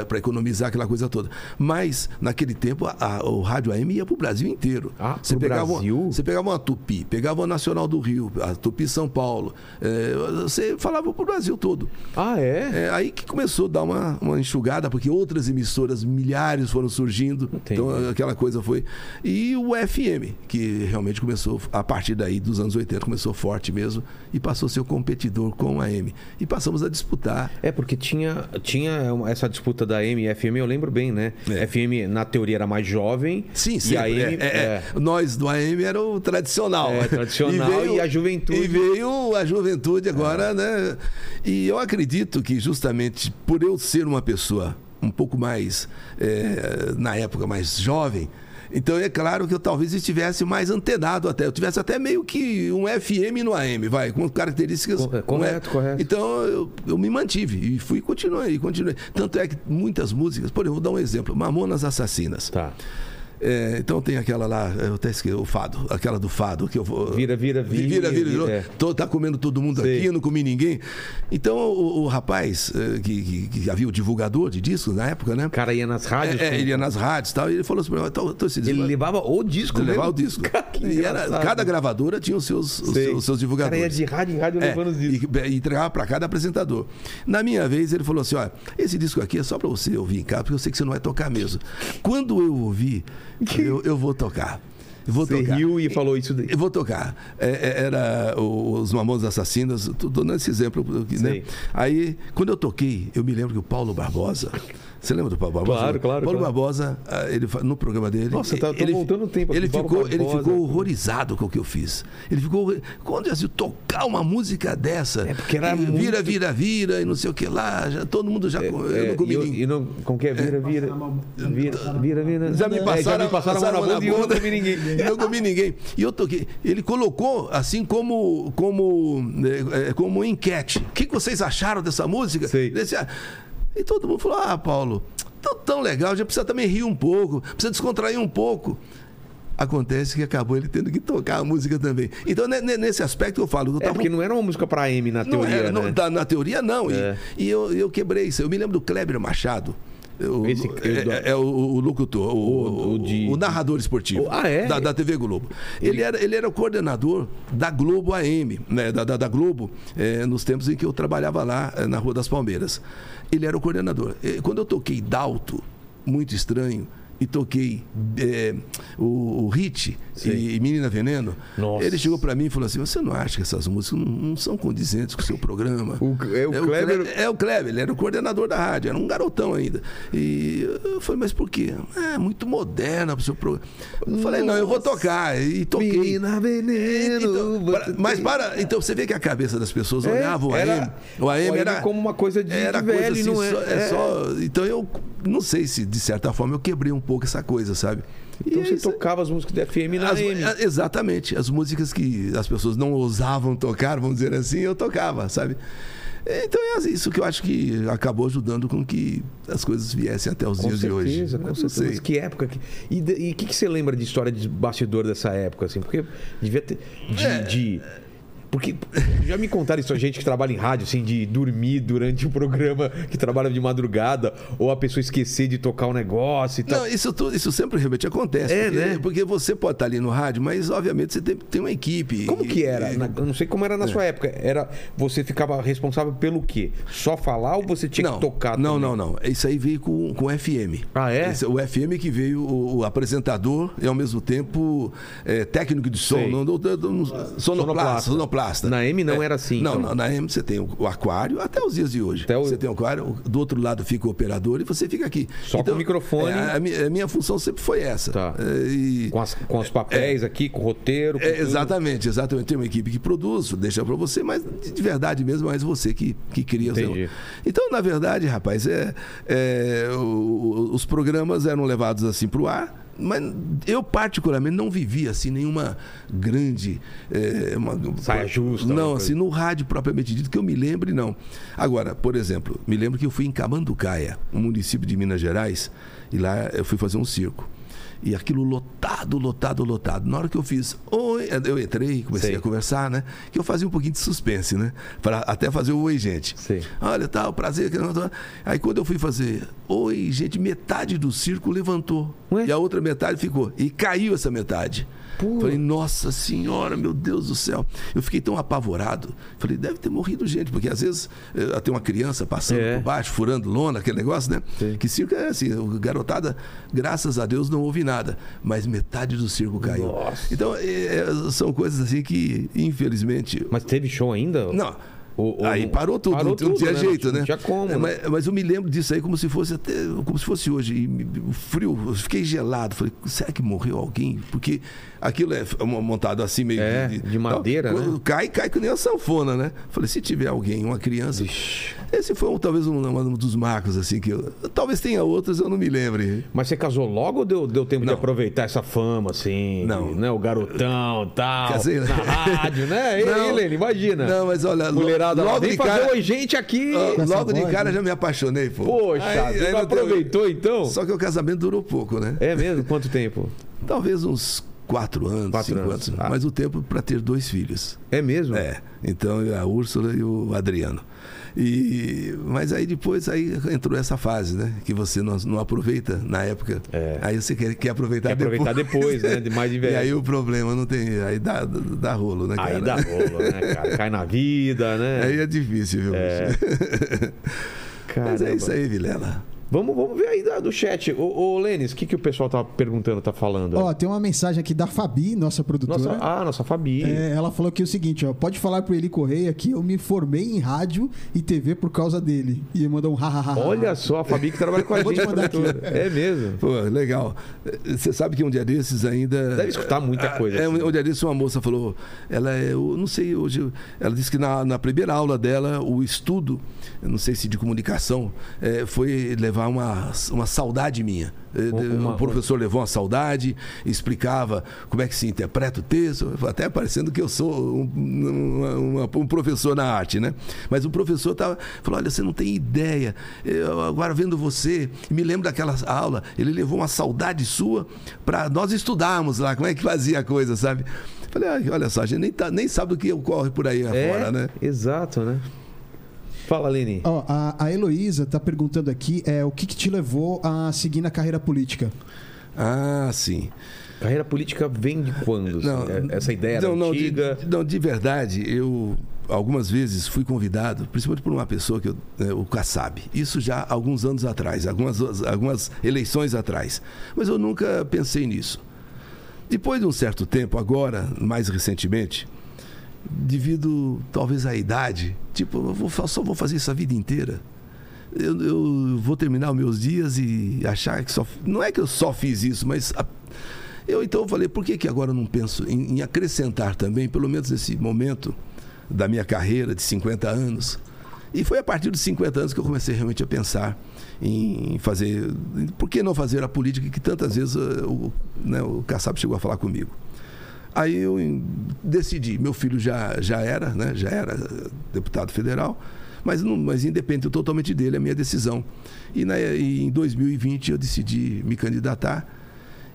para economizar aquela coisa toda. Mas, naquele tempo, a- a- o rádio AM ia para o Brasil inteiro. Ah, você pegava, Brasil? você pegava uma Tupi, pegava uma Nacional do Rio, a Tupi São Paulo, eh, você falava para o Brasil todo. Ah, é? É aí que começou a dar uma, uma enxugada, porque outras emissoras, milhares foram surgindo. Entendi. Então aquela coisa foi. E o FM, que realmente começou, a partir daí dos anos 80, começou forte mesmo e passou a ser o competidor com a AM. E passamos a disputar. É, porque tinha, tinha essa disputa da AM e FM, eu lembro bem, né? É. FM, na teoria, era mais jovem. Sim, e sim. a AM, é, é, é. é. Nós do AM era o tradicional. É, tradicional e a juventude. E veio a juventude agora, né? E eu acredito que justamente por eu ser uma pessoa um pouco mais, é, na época, mais jovem, então é claro que eu talvez estivesse mais antenado até. Eu tivesse até meio que um FM no AM, vai, com características. Corre- correto, né? correto. Então eu, eu me mantive e fui continuei, continuei. Tanto é que muitas músicas, por exemplo, vou dar um exemplo: Mamonas Assassinas. Tá. É, então tem aquela lá, eu até esqueci, o fado, aquela do fado, que eu vou. Vira, vira, vira, Vira, vira, vira, é. Tô- tá comendo todo mundo Sei. aqui, eu não comi ninguém. Então o, o rapaz, eh, que, que, que havia o divulgador de discos na época, né? O cara ia nas rádios. É, é, ele ia nas rádios e tal, e ele falou assim: tô, tô esse disco, Ele mas- levava o disco ele levava o disco. E era, cada gravadora tinha os seus, os seus, os seus O cara ia divulgadores. de rádio em rádio É, levando os discos. e, e entregava para cada apresentador. Na minha vez, ele falou assim: olha, esse disco aqui é só para você ouvir em casa, porque eu sei que você não vai tocar mesmo. Quando eu ouvir, eu, eu vou tocar. Eu vou Você tocar. riu e falou isso daí. Eu vou tocar. É, é, era os Mamonas Assassinas, tô dando esse exemplo. Né? Aí, quando eu toquei, eu me lembro que o Paulo Barbosa. Você lembra do Paulo Barbosa? Claro, claro, Paulo claro. Barbosa, ah, ele, no programa dele. Nossa, tá- ele, voltando tempo Ele ficou, ele ficou horrorizado com o que eu fiz. Ele ficou. Quando eu assim, tocar uma música dessa. É, porque era e Vira, muito- vira, vira, e não sei o que lá. Já, todo mundo já. eu É, não comi e, eu- ninguém. e não, como que é? Vira, vira. Vira, vira, vira. Já me É, passaram, já me passaram mão na bunda e eu não comi ninguém. E não comi ninguém. E eu toquei. Ele colocou assim como como é, é, como enquete. O que vocês acharam dessa música? Sei. Ele disse, ah, E todo mundo falou: "Ah, Paulo, tão, tão legal, já precisa também rir um pouco, precisa descontrair um pouco." Acontece que acabou ele tendo que tocar a música também. Então, ne- ne- nesse aspecto eu falo, eu É, tava porque não era uma música pra AM na não teoria, era, né? não, tá- na teoria não. E- É. E, eu, eu quebrei isso. Eu me lembro do Kleber Machado. Eu- Esse- é, é o, o locutor, o, O- o de- o narrador esportivo O- ah, é? da, da TV Globo. Ele, era, ele era o coordenador da Globo AM, né, da, da, da Globo, é, nos tempos em que eu trabalhava lá é, na Rua das Palmeiras. Ele era o coordenador. E Quando eu toquei Dalto, muito estranho, e toquei é, o, o Hit e, e Menina Veneno, Nossa. ele chegou para mim e falou assim: Você não acha que essas músicas não, não são condizentes com o seu programa? O- é o Kleber- É o Kleber, ele era o coordenador da rádio, era um garotão ainda. E eu falei, mas por quê? É muito moderna pro seu programa. Eu falei, não, eu vou tocar. E toquei. Menina veneno. Então, para- mas para. Então você vê que a cabeça das pessoas É, olhava o AM. era- o AM o era. como uma coisa de- era de velho, coisa assim, não é- só, é é. só- Então eu não sei se, de certa forma, eu quebrei um pouco essa coisa, sabe? Então E você isso- tocava as músicas da FM na as- AM. exatamente. As músicas que as pessoas não ousavam tocar, vamos dizer assim, eu tocava, sabe? Então é isso que eu acho que acabou ajudando com que as coisas viessem até os Com dias certeza, de hoje. com Eu certeza. Mas que época. Que... E E o que, que você lembra de história de bastidor dessa época, assim? Porque devia ter. De. É. de- Porque já me contaram isso a gente que trabalha em rádio, assim, de dormir durante o programa, que trabalha de madrugada, ou a pessoa esquecer de tocar um negócio e tal. Não, isso, tudo, isso sempre realmente acontece. É, porque, né? Porque você pode estar ali no rádio, mas obviamente você tem, tem uma equipe. Como que era? E- Na- eu não sei como era na sua época. Era você ficava responsável pelo quê? Só falar ou você tinha não, que tocar? Não, também? não, não. Isso aí veio com, com o FM. Ah, é? Esse- o FM que veio o, o apresentador e ao mesmo tempo é, técnico de som, sonoplasta, Sonoplasta. sonoplasta. Na M não É, era assim, Não, então. não, na M você tem o, o aquário, até os dias de hoje. Até o- Você tem o aquário, do outro lado fica o operador e você fica aqui. Só com o microfone. é, a, a minha função sempre foi essa. Tá. É, e- Com, as- com os papéis aqui, com o roteiro. com é, exatamente, exatamente. Tem uma equipe que produz, deixa pra você, mas de, de verdade mesmo, mas você que, que cria. o Entendi. Então, na verdade, rapaz, é, é, o- o- os programas eram levados assim pro ar. Mas eu, particularmente, não vivia assim nenhuma grande. é, uma- Saia justa, Não, assim, no rádio propriamente dito, que eu me lembre, não. Agora, por exemplo, me lembro que eu fui em Camanducaia, um município de Minas Gerais, e lá eu fui fazer um circo. E aquilo lotado, lotado, lotado. Na hora que eu fiz, oi, eu entrei, comecei a conversar, né? Que eu fazia um pouquinho de suspense, né? Para até fazer o oi, gente. Sei. Olha, tal, prazer. que não- Aí quando eu fui fazer, oi, gente, metade do circo levantou. Ué? E a outra metade ficou. E caiu essa metade. Falei, nossa senhora, meu Deus do céu. Eu fiquei tão apavorado. Falei, deve ter morrido gente, porque às vezes eh, tem uma criança passando É. por baixo, furando lona, aquele negócio, né? Sim. Que circo é assim, garotada, graças a Deus, não houve nada. Mas metade do circo caiu. Nossa. Então, eh, são coisas assim que, infelizmente. Mas teve show ainda? Não. Ou- ou aí não- parou tudo, parou não, não tudo, tinha né? jeito, Não né? tinha como, É, né? mas, mas eu me lembro disso aí como se fosse até como se fosse hoje. E frio, eu fiquei gelado. Falei, será que morreu alguém? Porque aquilo é montado assim meio É, de madeira, Quando né? Cai, cai que nem a sanfona, né? Falei, se tiver alguém, uma criança. Ixi. Esse foi um, talvez um, um dos marcos, assim, que eu. Talvez tenha outros, eu não me lembre. Mas você casou logo ou deu, deu tempo de Não. aproveitar essa fama, assim? Não. Né? O garotão e tal. Casei- Na rádio, né? E Não. Helene, imagina. Não, mas olha, Mulherada lá, logo de cara- oi, gente, aqui. Ah, Logo de voz, cara né? já me apaixonei, pô. Poxa, Aí- você aí deu- aproveitou então? Só que o casamento durou pouco, né? É mesmo? Quanto tempo? Talvez uns quatro anos, Quatro cinco anos. anos. Ah. Mas o tempo para ter dois filhos. É mesmo? É. Então a Úrsula e o Adriano. E, mas aí depois aí entrou essa fase, né? Que você não, não aproveita na época. É. Aí você quer, quer aproveitar Quer aproveitar depois, né? De mais de E velho. aí o problema não tem. Aí dá, dá rolo, né, cara? Aí dá rolo, né, cara? Cai na vida, né? Aí é difícil, viu? É. Mas é isso aí, Vilela. Vamos, vamos ver aí da- do chat. Ô, ô Lênis, o que, que o pessoal tá perguntando, tá falando? Ó, tem uma mensagem aqui da Fabi, nossa produtora. nossa, ah, nossa Fabi. É, ela falou aqui o seguinte, ó. Pode falar pro Eli Correia que eu me formei em rádio e TV por causa dele. E mandou um hahaha. Olha só, a Fabi que trabalha com a Vou te gente. mandar aqui. produtora. É mesmo. Pô, legal. Você sabe que um dia desses ainda. Deve escutar muita coisa, É, assim. um dia desses uma moça falou. Ela é. Eu não sei, hoje. Ela disse que na, na primeira aula dela, o estudo, eu não sei se de comunicação, é, foi levar uma, uma saudade minha. É, Uma- o professor levou uma saudade, explicava como é que se interpreta o texto, até parecendo que eu sou um, uma- um professor na arte, né? Mas o professor tava, falou: olha, você não tem ideia. Eu, agora vendo você, me lembro daquela aula, ele levou uma saudade sua para nós estudarmos lá, como é que fazia a coisa, sabe? Falei, "Ah, olha só, a gente nem, tá- nem sabe o que ocorre por aí É, afora, né? exato, né? Fala, Leni. Ó, a, a Heloísa tá perguntando aqui é, o que, que te levou a seguir na carreira política. Ah, sim. Carreira política vem de quando? assim? Não, É- Essa ideia era não, não, antiga? De, não, de verdade, eu algumas vezes fui convidado, principalmente por uma pessoa que eu, é, o Kassab. Isso já há alguns anos atrás, algumas, algumas eleições atrás. Mas eu nunca pensei nisso. Depois de um certo tempo, agora, mais recentemente, devido talvez à idade, tipo, eu vou, só vou fazer isso a vida inteira. Eu, eu vou terminar os meus dias e achar que só. Não é que eu só fiz isso, mas. a- eu então falei, por que, que agora eu não penso em, em acrescentar também, pelo menos nesse momento da minha carreira de 50 anos? E foi a partir dos 50 anos que eu comecei realmente a pensar em fazer. Por que não fazer a política que tantas vezes eh, o, né, o Kassab chegou a falar comigo? Aí eu decidi, meu filho já, já era, né? Já era deputado federal, mas, não, mas independe totalmente dele, é a minha decisão. E, na, e em 2020 eu decidi me candidatar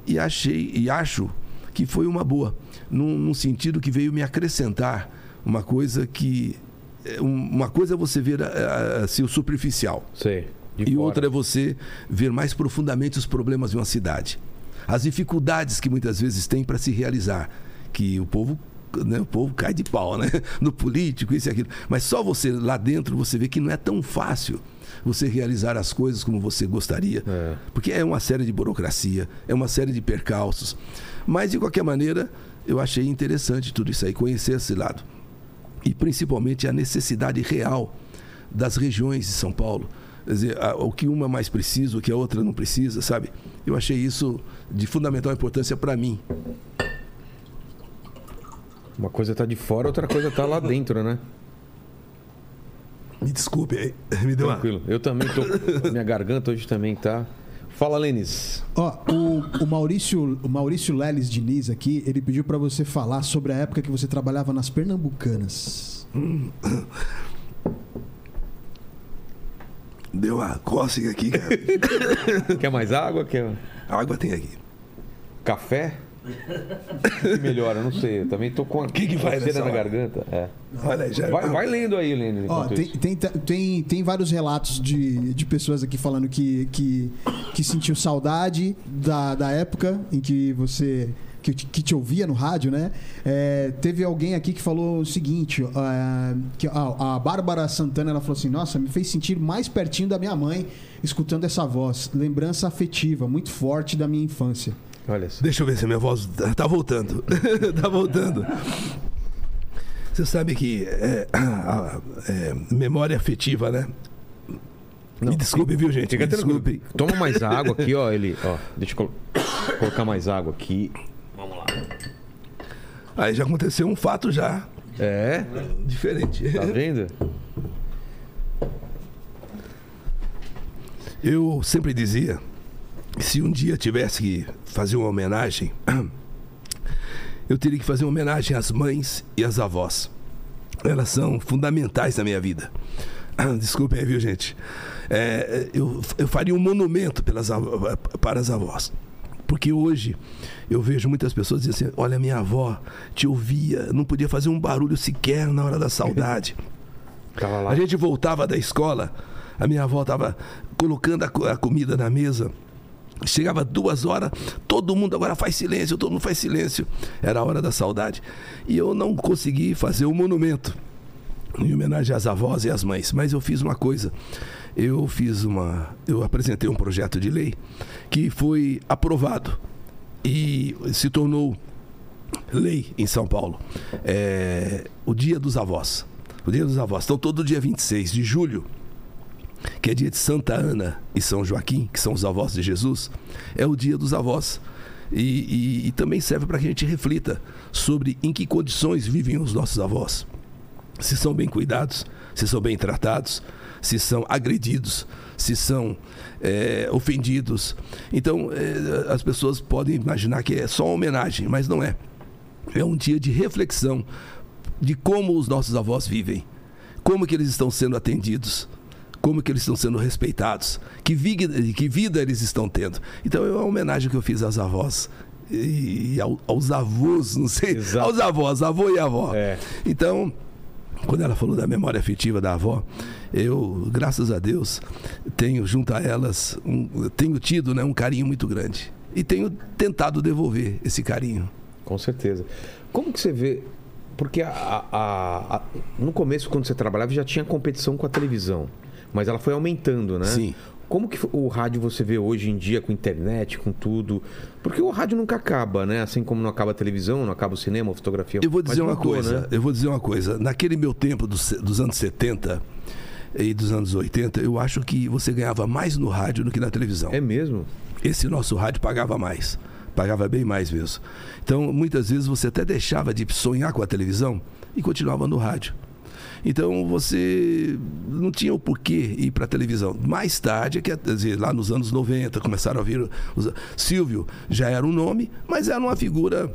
e achei e acho que foi uma boa, num, num sentido que veio me acrescentar uma coisa que é, um- uma coisa é você ver assim, o superficial de e fora. outra é você ver mais profundamente os problemas de uma cidade. As dificuldades que muitas vezes tem para se realizar. Que o povo, né, o povo cai de pau, né? No político, isso e aquilo. Mas só você lá dentro você vê que não é tão fácil você realizar as coisas como você gostaria. É. Porque é uma série de burocracia, é uma série de percalços. Mas, de qualquer maneira, eu achei interessante tudo isso aí, conhecer esse lado. e principalmente a necessidade real das regiões de São Paulo. Quer dizer, o que uma mais precisa, o que a outra não precisa, sabe? Eu achei isso de fundamental importância para mim. Uma coisa tá de fora, outra coisa tá lá dentro, né? Me desculpe aí, me deu uma... Tranquilo. Eu também tô. Minha garganta hoje também tá. Fala, Lênis. Ó, o, o Maurício, o Maurício Leles Diniz aqui, ele pediu pra você falar sobre a época que você trabalhava nas Pernambucanas. Deu uma cócega aqui, cara. Quer mais água? Quer A água tem aqui. café? Melhora? Não sei. Eu também tô com a Que que vai nessa na garganta. É. Olha aí, já... Vai, vai lendo aí, Lênis. Ó, tem, tem, tem, tem vários relatos de, de pessoas aqui falando que, que, que sentiu saudade da, da época em que você. Que, te- que te ouvia no rádio, né? É, teve alguém aqui que falou o seguinte: é, que a, a Bárbara Santana ela falou assim: Nossa, me fez sentir mais pertinho da minha mãe escutando essa voz. Lembrança afetiva, muito forte da minha infância. Olha só. Deixa eu ver se a minha voz tá voltando. tá voltando. Você sabe que é, a- é, memória afetiva, né? Não, Me desculpe, viu, gente? Fica Me tranquilo. desculpe. Toma mais água aqui, ó. Ele, ó. Deixa eu colo- colocar mais água aqui. Aí já aconteceu um fato já É, diferente. tá vendo? Eu sempre dizia, se um dia tivesse que fazer uma homenagem, eu teria que fazer uma homenagem às mães e às avós. Elas são fundamentais na minha vida. Desculpem aí, viu, gente? É, eu, eu faria um monumento pelas, para as avós. Porque hoje eu vejo muitas pessoas dizendo assim: olha, minha avó te ouvia, não podia fazer um barulho sequer na hora da saudade. A gente voltava da escola, a minha avó estava colocando a, a comida na mesa. Chegava duas horas, todo mundo agora faz silêncio, todo mundo faz silêncio. Era a hora da saudade. E eu não consegui fazer o monumento em homenagem às avós e às mães. Mas eu fiz uma coisa. Eu fiz uma. Eu apresentei um projeto de lei que foi aprovado e se tornou lei em São Paulo. É, o Dia dos Avós. O Dia dos Avós. Então, todo dia 26 de julho, que é dia de Santa Ana e São Joaquim, que são os avós de Jesus, é o Dia dos Avós. E, e- e também serve para que a gente reflita sobre em que condições vivem os nossos avós. Se são bem cuidados, se são bem tratados, se são agredidos, se são é, ofendidos. Então, é, as pessoas podem imaginar que é só uma homenagem, mas não é. É um dia de reflexão de como os nossos avós vivem, como que eles estão sendo atendidos, como que eles estão sendo respeitados, que vida, que vida eles estão tendo. Então é uma homenagem que eu fiz às avós e, ao- aos avós, não sei, Exato. aos avós, avô e avó. É. Então, quando ela falou da memória afetiva da avó, eu, graças a Deus, tenho junto a elas, um- tenho tido né, um carinho muito grande. E tenho tentado devolver esse carinho. Com certeza. Como que você vê? Porque a- a- a- no começo, quando você trabalhava, já tinha competição com a televisão. Mas ela foi aumentando, né? Sim. Como que o rádio você vê hoje em dia com internet, com tudo? Porque o rádio nunca acaba, né? Assim como não acaba a televisão, não acaba o cinema, a fotografia. Eu vou dizer uma mudou, coisa, né? eu vou dizer uma coisa. Naquele meu tempo dos, dos anos 70 e dos anos 80, eu acho que você ganhava mais no rádio do que na televisão. É mesmo? Esse nosso rádio pagava mais. Pagava bem mais mesmo. Então, muitas vezes você até deixava de sonhar com a televisão e continuava no rádio. Então você não tinha o porquê ir para a televisão. Mais tarde, é que, quer dizer, lá nos anos 90, começaram a vir. Os... Silvio já era um nome, mas era uma figura.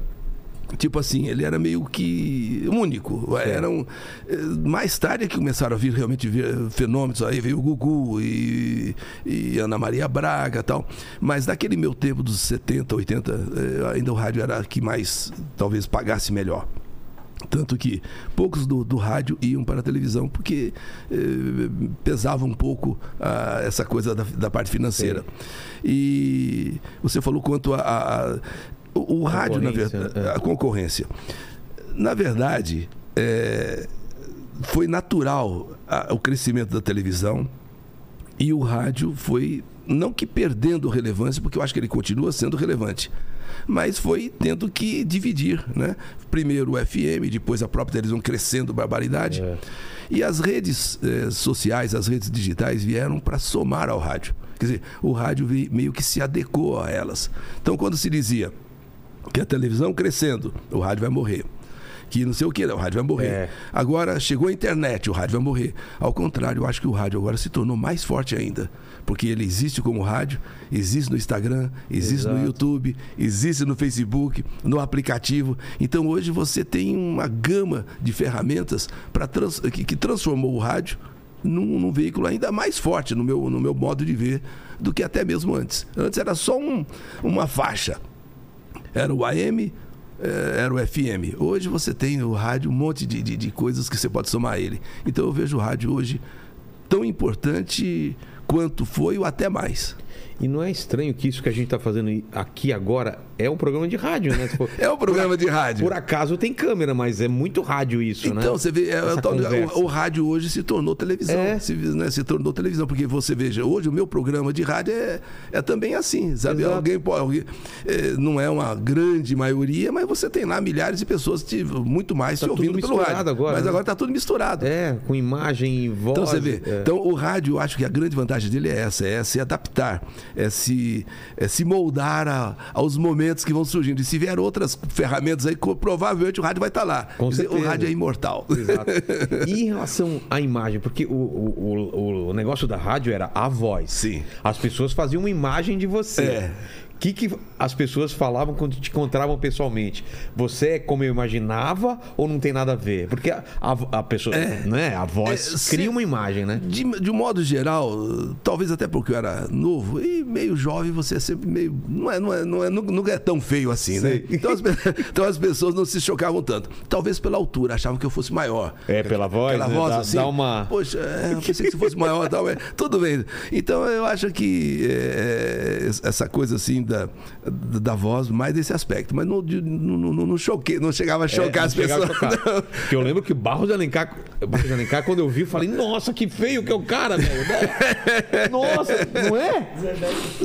Tipo assim, ele era meio que único. Era um, eh, mais tarde é que começaram a vir realmente vir fenômenos. Aí veio o Gugu e, e Ana Maria Braga e tal. Mas naquele meu tempo dos 70, 80, eh, ainda o rádio era que mais talvez pagasse melhor. Tanto que poucos do, do rádio iam para a televisão, porque eh, pesava um pouco ah, essa coisa da, da parte financeira. E você falou quanto a. a- a- o, o rádio, na Concorrência, verdade, é. a concorrência. Na verdade, eh, foi natural ah, o crescimento da televisão e o rádio foi não que perdendo relevância, porque eu acho que ele continua sendo relevante, mas foi tendo que dividir, né? Primeiro o FM, depois a própria televisão crescendo barbaridade. É. E as redes eh, sociais, as redes digitais vieram para somar ao rádio. Quer dizer, o rádio meio que se adequou a elas. Então, quando se dizia que a televisão crescendo, o rádio vai morrer. Que não sei o que, o rádio vai morrer. É. Agora chegou a internet, o rádio vai morrer. Ao contrário, eu acho que o rádio agora se tornou mais forte ainda. Porque ele existe como rádio, existe no Instagram, existe no Exato. YouTube, existe no Facebook, no aplicativo. Então hoje você tem uma gama de ferramentas pra trans- que, que transformou o rádio num, num veículo ainda mais forte no meu, no meu modo de ver do que até mesmo antes. Antes era só um- uma faixa. Era o AM, era o FM. Hoje você tem o rádio, um monte de, de, de coisas que você pode somar a ele. Então eu vejo o rádio hoje tão importante quanto foi ou até mais. E não é estranho que isso que a gente tá fazendo aqui agora é um programa de rádio, né? For- É um programa de rádio. Por acaso tem câmera, mas é muito rádio isso, né? Então, você vê, é, Essa o, o- rádio hoje se tornou televisão. É. Se, né, se tornou televisão, porque você veja, hoje o meu programa de rádio é, é também assim, sabe? Exato. Alguém pode. alguém- é, não é uma grande maioria, mas você tem lá milhares de pessoas te, muito mais Tá te ouvindo pelo rádio. agora, mas né? agora tá tudo misturado. É, com imagem e voz. Então você vê. é. Então o rádio, eu acho que a grande vantagem dele é essa, é se adaptar, é se, é se moldar a- aos momentos que vão surgindo. E se vier outras ferramentas aí, provavelmente o rádio vai estar lá. Com dizer, o rádio é imortal. Exato. E em relação à imagem, porque o, o, o, o negócio da rádio era a voz. Sim. As pessoas faziam uma imagem de você. É. O que, que as pessoas falavam quando te encontravam pessoalmente? Você é como eu imaginava ou não tem nada a ver? Porque a, a, a pessoa, né? A voz É, se- cria uma imagem, né? De, de um modo geral, talvez até porque eu era novo e meio jovem, você é sempre meio. Não é, não é, não é, nu- nunca é tão feio assim, né? Sei. Então as, então as pessoas não se chocavam tanto. Talvez pela altura, achavam que eu fosse maior. É, pela voz, Pela né? voz Dá- assim. dá uma- Poxa, é, eu pensei que você fosse maior tal, mas tudo bem. Então eu acho que é, essa coisa assim da, da voz, mais desse aspecto. Mas não, de- não, não, não choquei, não chegava a chocar É, as não pessoas. chocar. não. Porque eu lembro que o Barros de Alencar, Barros de Alencar, quando eu vi, eu falei, nossa, que feio que é o cara, velho. né? Nossa, não é?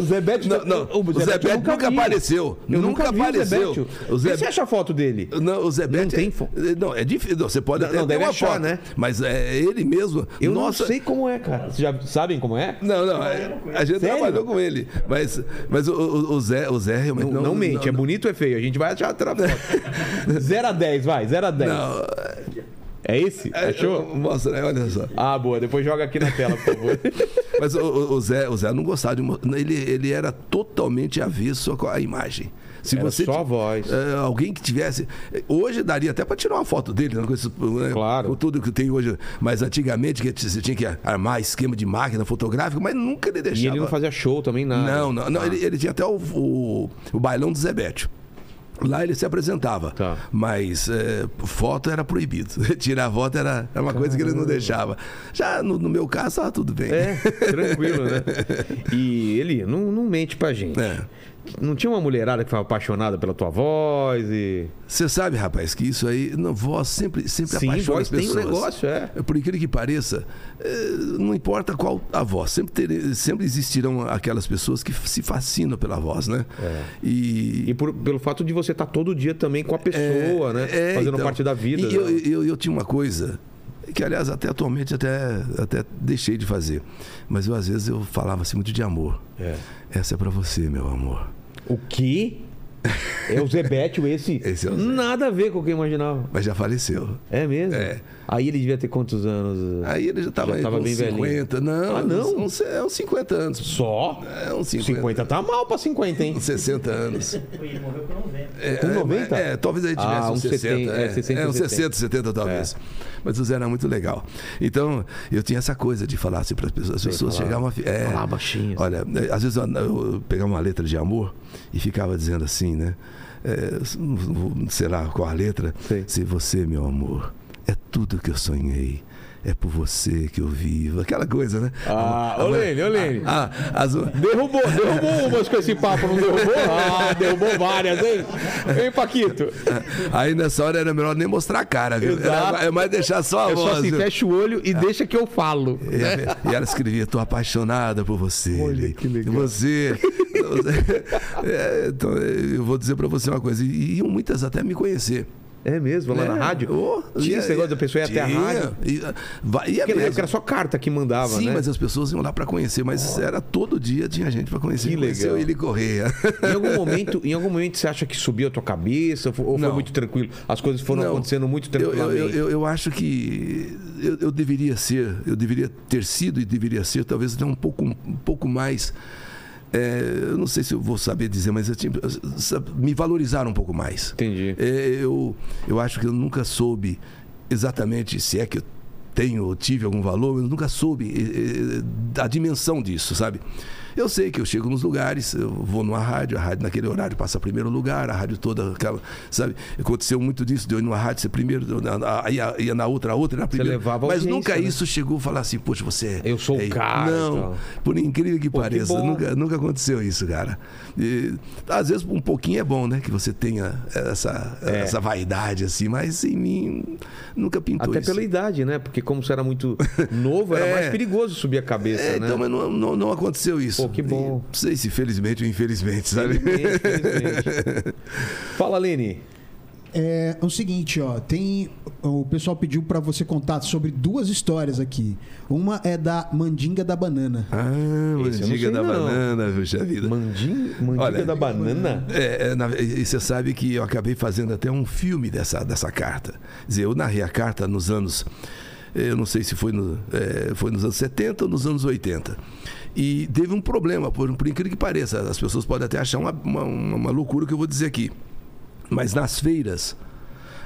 Zé Bétio. Não, não, o eu Bétio nunca vi. apareceu. Eu Nunca nunca, vi apareceu. O você acha a foto dele? Não, o Zé Bétio. tem é- fo- Não, é difícil. não, Você pode Não, até não, ter deve uma achar, foto, né? Mas é ele mesmo. Eu Nossa, não sei como é, cara. Vocês já sabem como é? Não, não, é- a gente Sério? trabalhou com ele. Mas, mas o, o- o Zé, o Zé realmente. Não, não mente, é bonito ou é feio? A gente vai achar outra foto. 0 a 10, vai, 0 a 10. Não, É esse? é- Achou? Mostra aí, olha só. Ah, boa. Depois joga aqui na tela, por favor. Mas o, o- Zé, o Zé não gostava de. Ele, ele era totalmente avesso à à imagem. Se Era você só voz. é, alguém que tivesse. Hoje daria até para tirar uma foto dele, né, com, esse- né, Claro. com tudo que tem hoje. Mas antigamente que você tinha que armar esquema de máquina fotográfica, mas nunca ele deixava. E ele não fazia show também, nada. Não, não, não, Ah. ele, ele tinha até o, o, o bailão do Zé Bétio. Lá ele se apresentava, Tá. mas é, foto era proibido. Tirar foto era, era uma coisa que ele não deixava. Já no, no meu caso, estava tudo bem. É, tranquilo, né? E ele não, não mente pra gente. É. Não tinha uma mulherada que foi apaixonada pela tua voz e. Você sabe, rapaz, que isso aí, não, voz sempre, sempre Sim, apaixona voz as tem um pessoas. negócio, é. Por incrível que pareça, é, não importa qual a voz, sempre, ter- sempre existirão aquelas pessoas que se fascinam pela voz, né? E, E por- pelo fato de você estar todo dia também com a pessoa, né? É, Fazendo então. parte da vida. E eu, né? eu, eu tinha uma coisa que, aliás, até atualmente até, até deixei de fazer. Mas eu, às vezes, eu falava assim muito de amor. É. Essa é pra você, meu amor. O quê? É o Zebetio esse? Esse é o Zé. Nada a ver com o que eu imaginava. Mas já faleceu. É mesmo? É. Aí ele devia ter quantos anos? Aí ele já estava Já tava com bem 50. Não, Ah, não? Uns, é uns 50 anos. Só? É uns 50. 50 tá mal pra 50, hein? Uns 60 anos. Ele morreu com 90. É, Com 90? É, talvez ele tivesse Ah, uns uns 60. 70, é, é, 60, é, uns 60, 70 talvez. Mas o Zé era muito legal. Então, eu tinha essa coisa de falar assim para as pessoas. As pessoas chegavam a. É, falar baixinho, assim. Olha, é, às vezes eu, eu pegava uma letra de amor e ficava dizendo assim, né? É, sei lá qual a letra. Sei. Se você, meu amor, é tudo que eu sonhei. É por você que eu vivo. Aquela coisa, né? Ah, ô Lene, ô Lene. Ah, as- Derrubou, derrubou umas com esse papo, não derrubou? Ah, derrubou várias, hein? Hein, Paquito? Aí nessa hora era melhor nem mostrar a cara, viu? Exato. Era, é mais deixar só a É voz. só assim, viu? fecha o olho e deixa que eu falo. E, e ela escrevia, tô apaixonada por você. Olha Lê. que legal. Você. É, então, eu vou dizer pra você uma coisa. E iam muitas até me conhecer. É mesmo, lá na É, rádio? oh, Tinha ia- esse negócio da pessoa ir até a rádio? E, vai- ia Porque na mesmo. época era só carta que mandava, Sim, né? mas as pessoas iam lá pra conhecer, mas era todo dia tinha gente pra conhecer. Que legal. ele Correia. Em algum momento, em algum momento você acha que subiu a tua cabeça ou foi Não. muito tranquilo? As coisas foram Não. acontecendo muito Eu, eu, tranquilamente. eu, eu acho que eu, eu deveria ser, eu deveria ter sido e deveria ser talvez até um pouco, um pouco mais. É, eu não sei se eu vou saber dizer, mas eu tinha, me valorizar um pouco mais. Entendi. É, eu, eu acho que eu nunca soube exatamente se é que eu tenho ou tive algum valor, eu nunca soube eh, eh, a dimensão disso, sabe? Eu sei que eu chego nos lugares, eu vou numa rádio, a rádio naquele horário passa primeiro lugar, a rádio toda aquela, sabe? Aconteceu muito disso, de eu ir numa rádio ser primeiro, ia, ia na outra, a outra, na primeira. levava Mas nunca né? isso chegou a falar assim, poxa, você é. Eu sou o é- cara Não, por incrível que Pô, que pareça, bom. nunca, nunca aconteceu isso, cara. E, às vezes um pouquinho é bom, né? Que você tenha essa, É. essa vaidade, assim, mas em mim nunca pintou Até isso. pela idade, né? Porque como você era muito novo, era É. mais perigoso subir a cabeça, É, né? então, mas não, não, não aconteceu isso. Pô, que bom. Não sei se felizmente ou infelizmente, sabe? Felizmente, felizmente. Fala, Lene. É o seguinte, ó, tem o pessoal pediu pra você contar sobre duas histórias aqui. Uma é da mandinga da banana. Ah, Esse sei, da não. banana, puxa vida. Mandim, mandiga Olha, da banana? É, é, na- e você sabe que eu acabei fazendo até um filme dessa, dessa carta. Quer dizer, eu narrei a carta nos anos. Eu não sei se foi, no, é, foi nos anos 70 ou nos anos 80. E teve um problema, por, por incrível que pareça. As pessoas podem até achar uma, uma, uma loucura o que eu vou dizer aqui. Mas nas feiras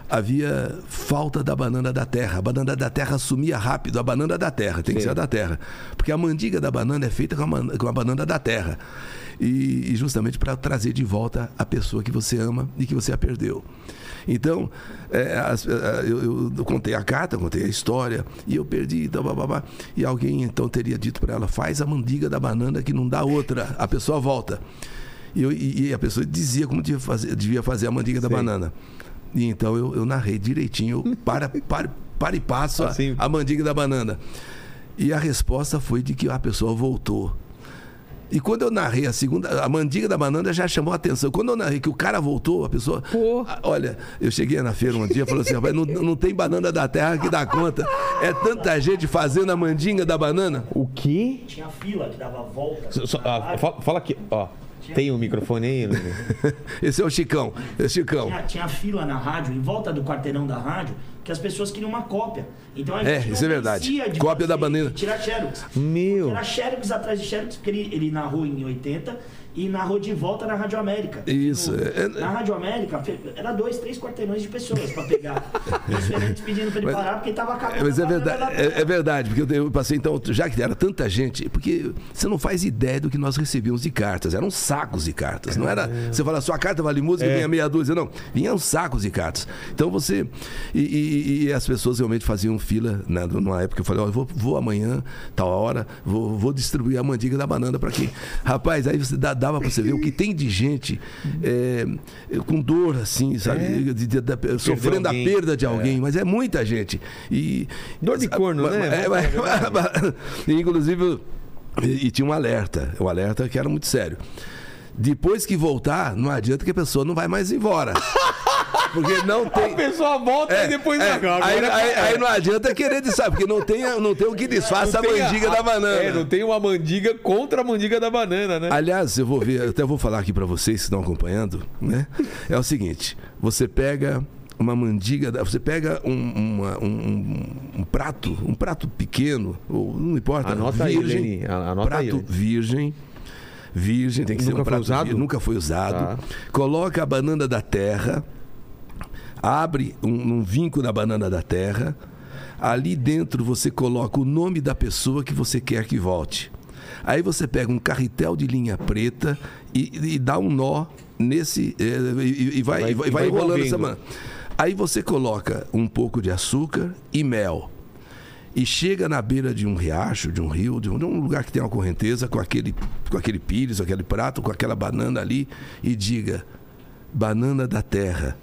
havia falta da banana da terra. A banana da terra sumia rápido, a banana da terra, tem que Sim. ser a da terra. Porque a mandiga da banana é feita com a, com a banana da terra. E, e justamente para trazer de volta a pessoa que você ama e que você a perdeu. Então, é, as- é, eu, eu- contei a carta, contei a história, e eu perdi, então, bababá. e alguém então teria dito para ela: faz a mandiga da banana que não dá outra, a pessoa volta. E, eu- e- a pessoa dizia como devia fazer, devia fazer a mandiga da Sei. banana. E então eu, eu narrei direitinho, para, para, para e passo a, Assim. a mandiga da banana. E a resposta foi de que a pessoa voltou. E quando eu narrei a segunda, a mandiga da banana já chamou a atenção. Quando eu narrei que o cara voltou, a pessoa. Pô. Olha, eu cheguei na feira um dia e falei assim: rapaz, não, não tem banana da terra que dá conta. É tanta gente fazendo a mandinga da banana. O quê? Tinha fila que dava volta. Só- na ah, fala, fala aqui, ó. Tem um microfone aí? Esse é o Chicão. Esse é o Chicão. Tinha, tinha fila na rádio, em volta do quarteirão da rádio, que as pessoas queriam uma cópia. Então a É, gente não isso é verdade. Cópia da e Tirar xerox. Meu. Era xerox atrás de xerox, porque ele, ele narrou em 80 e narrou de volta na Rádio América. Isso, No- é- Na Rádio América, era dois, três quarteirões de pessoas pra pegar. Os gerentes pedindo pra ele Mas- parar, porque tava acabando. É, mas é verdade, da é, é verdade, porque eu, passei então, já que era tanta gente, porque você não faz ideia do que nós recebíamos de cartas, eram sacos de cartas, não era, você fala, sua carta vale música, É. vinha meia dúzia, não, vinham sacos de cartas. Então você, e, e- e as pessoas realmente faziam fila, né, numa época eu falei, ó, vou, vou amanhã, tal hora, vou, vou distribuir a mandiga da banana para quem. Rapaz, aí você dá- dava para você ver o que tem de gente é, com dor, assim, sabe, de- de- da- sofrendo a alguém. perda de alguém, mas é muita gente. E, Dor de corno, né? é, mas- inclusive, e, e tinha um alerta, um alerta que era muito sério. Depois que voltar, não adianta que a pessoa não vai mais embora. Porque não A tem. pessoa volta e depois é, agora. aí, aí- aí não adianta querer dizer, porque não tem, não tem o que disfarça a mandiga da banana. É, não tem uma mandiga contra a mandiga da banana, né? Aliás, eu vou ver, eu até vou falar aqui para vocês que estão acompanhando, né? É o seguinte: você pega uma mandiga, você pega um, uma- um- um- um prato, um prato pequeno, ou não importa, Anota aí, virgem, Leni, a- anota prato aí, Leni. virgem. Virgem, tem que ser Nunca um foi prato usado? virgem, nunca foi usado. Tá. Coloca a banana da terra, abre um, um vinco da banana da terra. Ali dentro você coloca o nome da pessoa que você quer que volte. Aí você pega um carretel de linha preta e, e dá um nó nesse. eh, e, e vai, Vai- e vai, vai enrolando envolvendo. essa man. Aí você coloca um pouco de açúcar e mel. e chega na beira de um riacho, de um rio, de um, de um lugar que tem uma correnteza, com aquele, com aquele pires, aquele prato, com aquela banana ali, e diga: Banana da terra,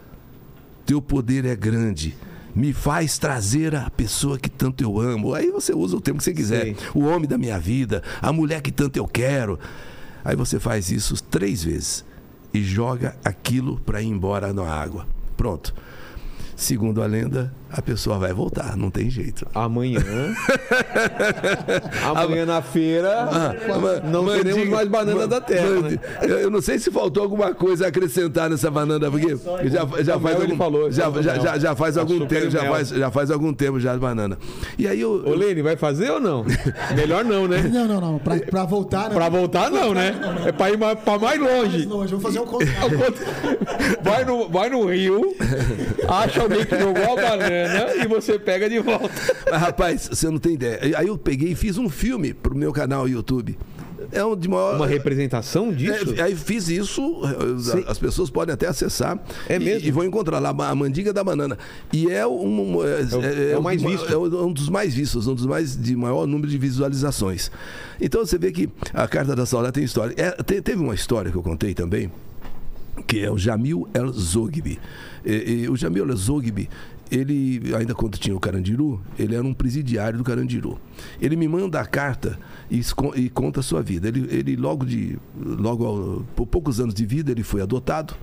teu poder é grande. Me faz trazer a pessoa que tanto eu amo. Aí você usa o termo que você quiser. Sei. O homem da minha vida, a mulher que tanto eu quero. Aí você faz isso três vezes e joga aquilo para ir embora na água. Pronto. Segundo a lenda, a pessoa vai voltar, não tem jeito. Amanhã. Amanhã na feira. não Mandiga- teremos mais banana da terra. Né? Eu não sei se faltou alguma coisa a acrescentar nessa banana, porque já, já faz algum, falou, já, já, já, já faz algum Açúcar e tempo, já faz, já faz algum tempo já a banana. E aí eu, Ô, Lene, vai fazer ou não? Melhor não, né? Não, não, não. Pra, pra voltar, né? Pra voltar, não, né? É pra ir mais, pra mais longe. Mais longe. Vou fazer o contrário. Vai no, vai no rio, acha alguém que jogou a banana e você pega de volta. Mas, rapaz, você não tem ideia. Aí eu peguei e fiz um filme pro meu canal YouTube. É um de maior. Uma representação disso? É, aí fiz isso, Sim. as pessoas podem até acessar. É e- mesmo? E, vão encontrar lá a mandiga da banana. E é um. É, é o mais visto. É um dos mais vistos, um dos mais de maior número de visualizações. Então você vê que a Carta da Saudade tem história. É, te- teve uma história que eu contei também, que é o Jamil El Zogby. E- e o Jamil El Zogby, ele, ainda quando tinha o Carandiru, ele era um presidiário do Carandiru. Ele me manda a carta e, e conta a sua vida. Ele, ele logo de, logo ao- por poucos anos de vida, ele foi adotado.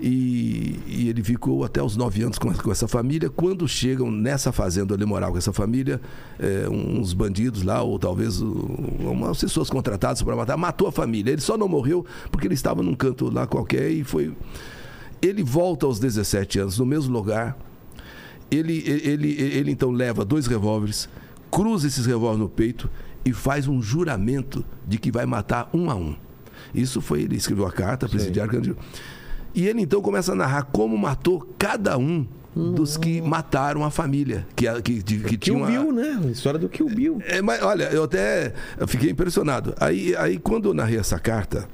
E, e ele ficou até os nove anos com, com essa família. Quando chegam nessa fazenda ele morava com essa família, é, uns bandidos lá, ou talvez umas pessoas contratadas para matar, matou a família. Ele só não morreu porque ele estava num canto lá qualquer e foi. Ele volta aos 17 anos no mesmo lugar. Ele, ele, ele, então leva dois revólveres, cruza esses revólveres no peito e faz um juramento de que vai matar um a um. Isso foi, ele escreveu a carta, presidiário Candido. E ele então começa a narrar como matou cada um dos que mataram a família. Que, que, que, que tinha Kill uma- Bill, né? A história do Kill Bill. é, mas olha, eu até fiquei impressionado. Aí, aí quando eu narrei essa carta,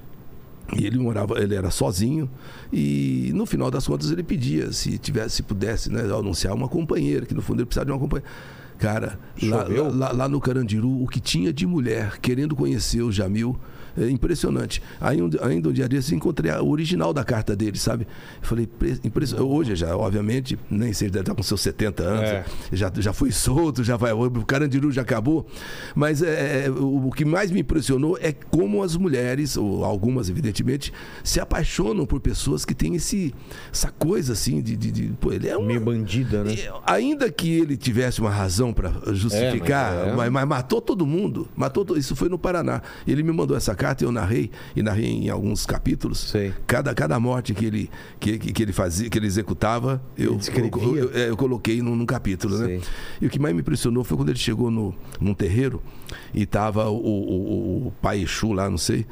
e ele morava, ele era sozinho, e no final das contas ele pedia se tivesse, se pudesse, né, anunciar uma companheira, que no fundo ele precisava de uma companheira. Cara, lá, lá, lá no Carandiru, o que tinha de mulher querendo conhecer o Jamil, é impressionante. Aí um- ainda um dia desse encontrei a original da carta dele, sabe? Falei, "Pre- impressionante. Hoje já, obviamente, nem sei, deve estar com seus 70 anos, É. já, já foi solto, já vai. O Carandiru já acabou. Mas é, é, o, o que mais me impressionou é como as mulheres, ou algumas, evidentemente, se apaixonam por pessoas que têm esse, essa coisa assim de. de, de- pô, ele é um. Meio bandida, né? Ainda que ele tivesse uma razão para justificar, É, mas é. mas, mas matou todo mundo. Matou to- Isso foi no Paraná. Ele me mandou essa carta eu narrei, e narrei em alguns capítulos. Sei. Cada, cada morte que ele, que, que, ele fazia, que ele executava, eu, eu, eu- é, eu coloquei num, num capítulo, né? E o que mais me impressionou foi quando ele chegou no, num terreiro e tava o, o, o- o pai Exu lá, não sei.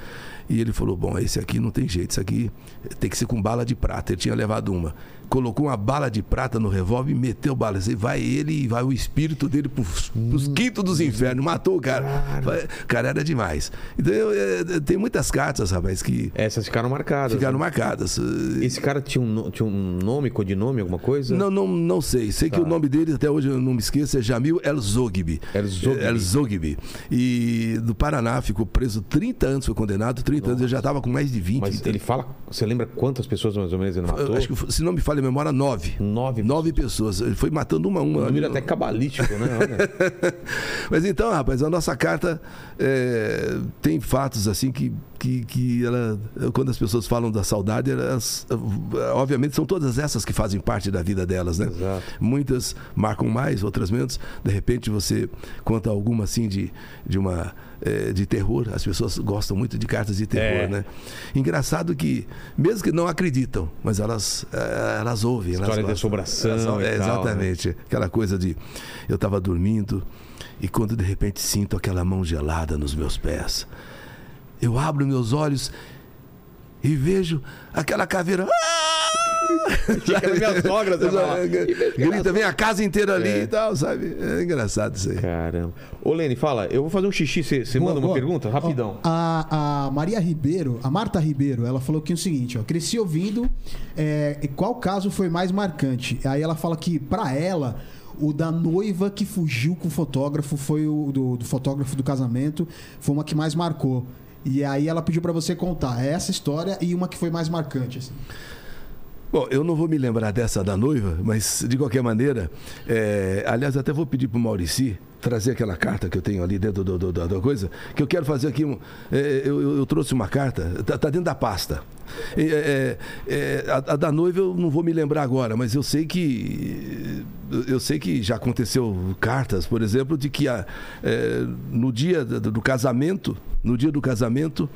E ele falou: Bom, esse aqui não tem jeito, isso aqui tem que ser com bala de prata. Ele tinha levado uma. Colocou uma bala de prata no revólver e meteu bala. Assim, vai ele e vai o espírito dele pros, pros quintos dos infernos. Matou o cara. Vai- Cara, era demais. Então, eu, é, tem muitas cartas, rapaz, que Essas ficaram marcadas. ficaram né? marcadas. Esse cara tinha um, tinha um nome, codinome, alguma coisa? Não, não, não sei. Sei que o nome dele, até hoje eu não me esqueço, é Jamil El Zogby. El Zogby. El Zogby. E do Paraná, ficou preso 30 anos, foi condenado 30 anos. Ele já estava com mais de 20. Mas então. ele fala. Você lembra quantas pessoas mais ou menos ele Eu matou? Acho que, se não me falha a memória, nove. Nove Nove pessoas. Ele foi matando uma a uma. Um número até cabalístico, né? Mas então, rapaz, a nossa carta é, tem fatos assim que, que, que ela, quando as pessoas falam da saudade, elas, obviamente são todas essas que fazem parte da vida delas, né? Exato. Muitas marcam mais, outras menos. De repente você conta alguma assim de, de uma é, de terror. As pessoas gostam muito de cartas de terror, É. né? Engraçado que, mesmo que não acreditam, mas elas, é, elas ouvem. elas História de gostam. assombração Elas- e tal, né? Exatamente. Aquela coisa de eu estava dormindo e quando de repente sinto aquela mão gelada nos meus pés, eu abro meus olhos e vejo aquela caveira. Fica na minha sogra. Grita, vem a casa inteira ali É. e tal, sabe? É engraçado isso aí. Caramba. Ô, Lene, fala, eu vou fazer um xixi. Você você Boa, manda uma boa. pergunta? Rapidão. Ó, A, a Maria Ribeiro, a Marta Ribeiro, ela falou aqui o seguinte, ó. Cresci ouvindo é, e qual caso foi mais marcante? Aí ela fala que, pra ela, O da noiva que fugiu com o fotógrafo foi o do, do fotógrafo do casamento, foi uma que mais marcou. E aí ela pediu pra você contar essa história e uma que foi mais marcante. Assim. Bom, eu não vou me lembrar dessa da noiva, mas de qualquer maneira, é, aliás, até vou pedir para o Maurici trazer aquela carta que eu tenho ali dentro do, do- do- da coisa, que eu quero fazer aqui. um- é, eu, eu- trouxe uma carta, tá, tá dentro da pasta. É, é, é, a, a da noiva eu não vou me lembrar agora, mas eu sei que eu sei que já aconteceu cartas, por exemplo, de que a, é, no dia do, casamento, no dia do casamento, é,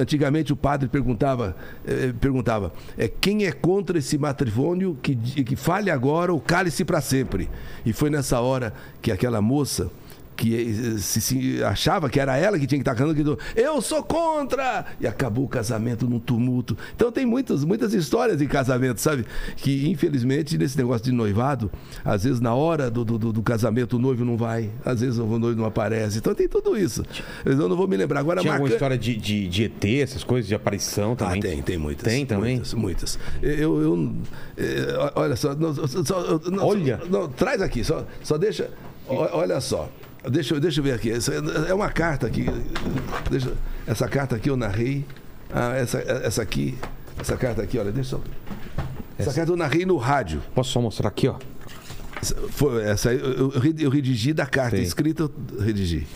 antigamente o padre perguntava, é, perguntava é, quem é contra esse matrimônio que, que fale agora ou cale-se para sempre. E foi nessa hora que aquela moça que eh, se, se achava que era ela que tinha que estar cantando, gritou, eu sou contra! E acabou o casamento num tumulto. Então tem muitas, muitas histórias de casamento, sabe? Que infelizmente nesse negócio de noivado, às vezes na hora do, do, do- casamento o noivo não vai, às vezes o noivo não aparece. Então tem tudo isso. Eu não vou me lembrar. Agora, Tinha alguma marca- história de, de, de ET, essas coisas, de aparição também? ah, tem, tem muitas. Tem também? Muitas, muitas. Eu, eu, eh, olha só, não, só- não, Olha. não, traz aqui, só, só deixa, olha só. Deixa, eu- deixa eu ver aqui. Essa é uma carta aqui. Deixa, essa carta aqui eu narrei. Ah, essa, essa aqui, essa carta aqui, olha, deixa eu. Essa carta eu narrei no rádio. Posso só mostrar aqui, ó? Essa- Foi, essa eu, eu, redigi da carta Sei. escrita, eu redigi.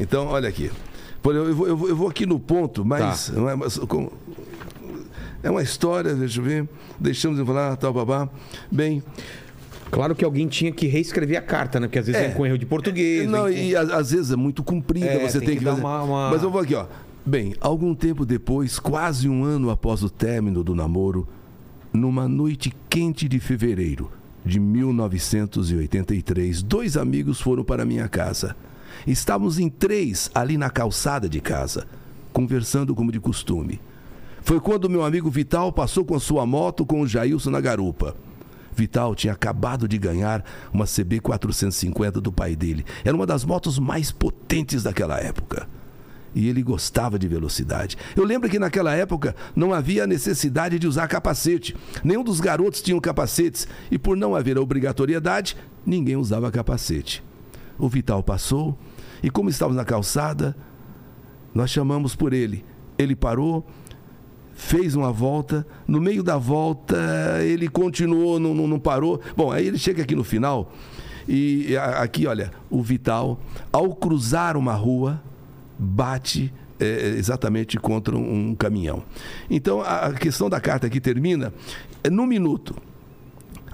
Então, olha aqui. Eu vou, eu vou, eu vou aqui no ponto, mas. Tá. não é, mas como- é uma história, deixa eu ver. Deixamos de falar, tal, babá. Bem. Claro que alguém tinha que reescrever a carta, né? Porque às vezes É. vem com erro de português. Não, vem e a- às vezes é muito comprida, É, você tem tem, que que, fazer. uma- uma- Mas eu vou aqui, ó. Bem, algum tempo depois, quase um ano após o término do namoro, numa noite quente de fevereiro de 1983, dois amigos foram para minha casa. Estávamos em três ali na calçada de casa, conversando como de costume. Foi quando meu amigo Vital passou com sua moto com o Jailson na garupa. Vital tinha acabado de ganhar uma CB 450 do pai dele. Era uma das motos mais potentes daquela época. E ele gostava de velocidade. Eu lembro que naquela época não havia necessidade de usar capacete. Nenhum dos garotos tinham capacetes. E por não haver a obrigatoriedade, ninguém usava capacete. O Vital passou e, como estávamos na calçada, nós chamamos por ele. Ele parou, fez uma volta. No meio da volta, ele continuou, não, não, não parou. Bom, aí ele chega aqui no final. E aqui, olha, o Vital, ao cruzar uma rua, bate é, exatamente contra um, um caminhão. Então, a questão da carta aqui termina é, no minuto.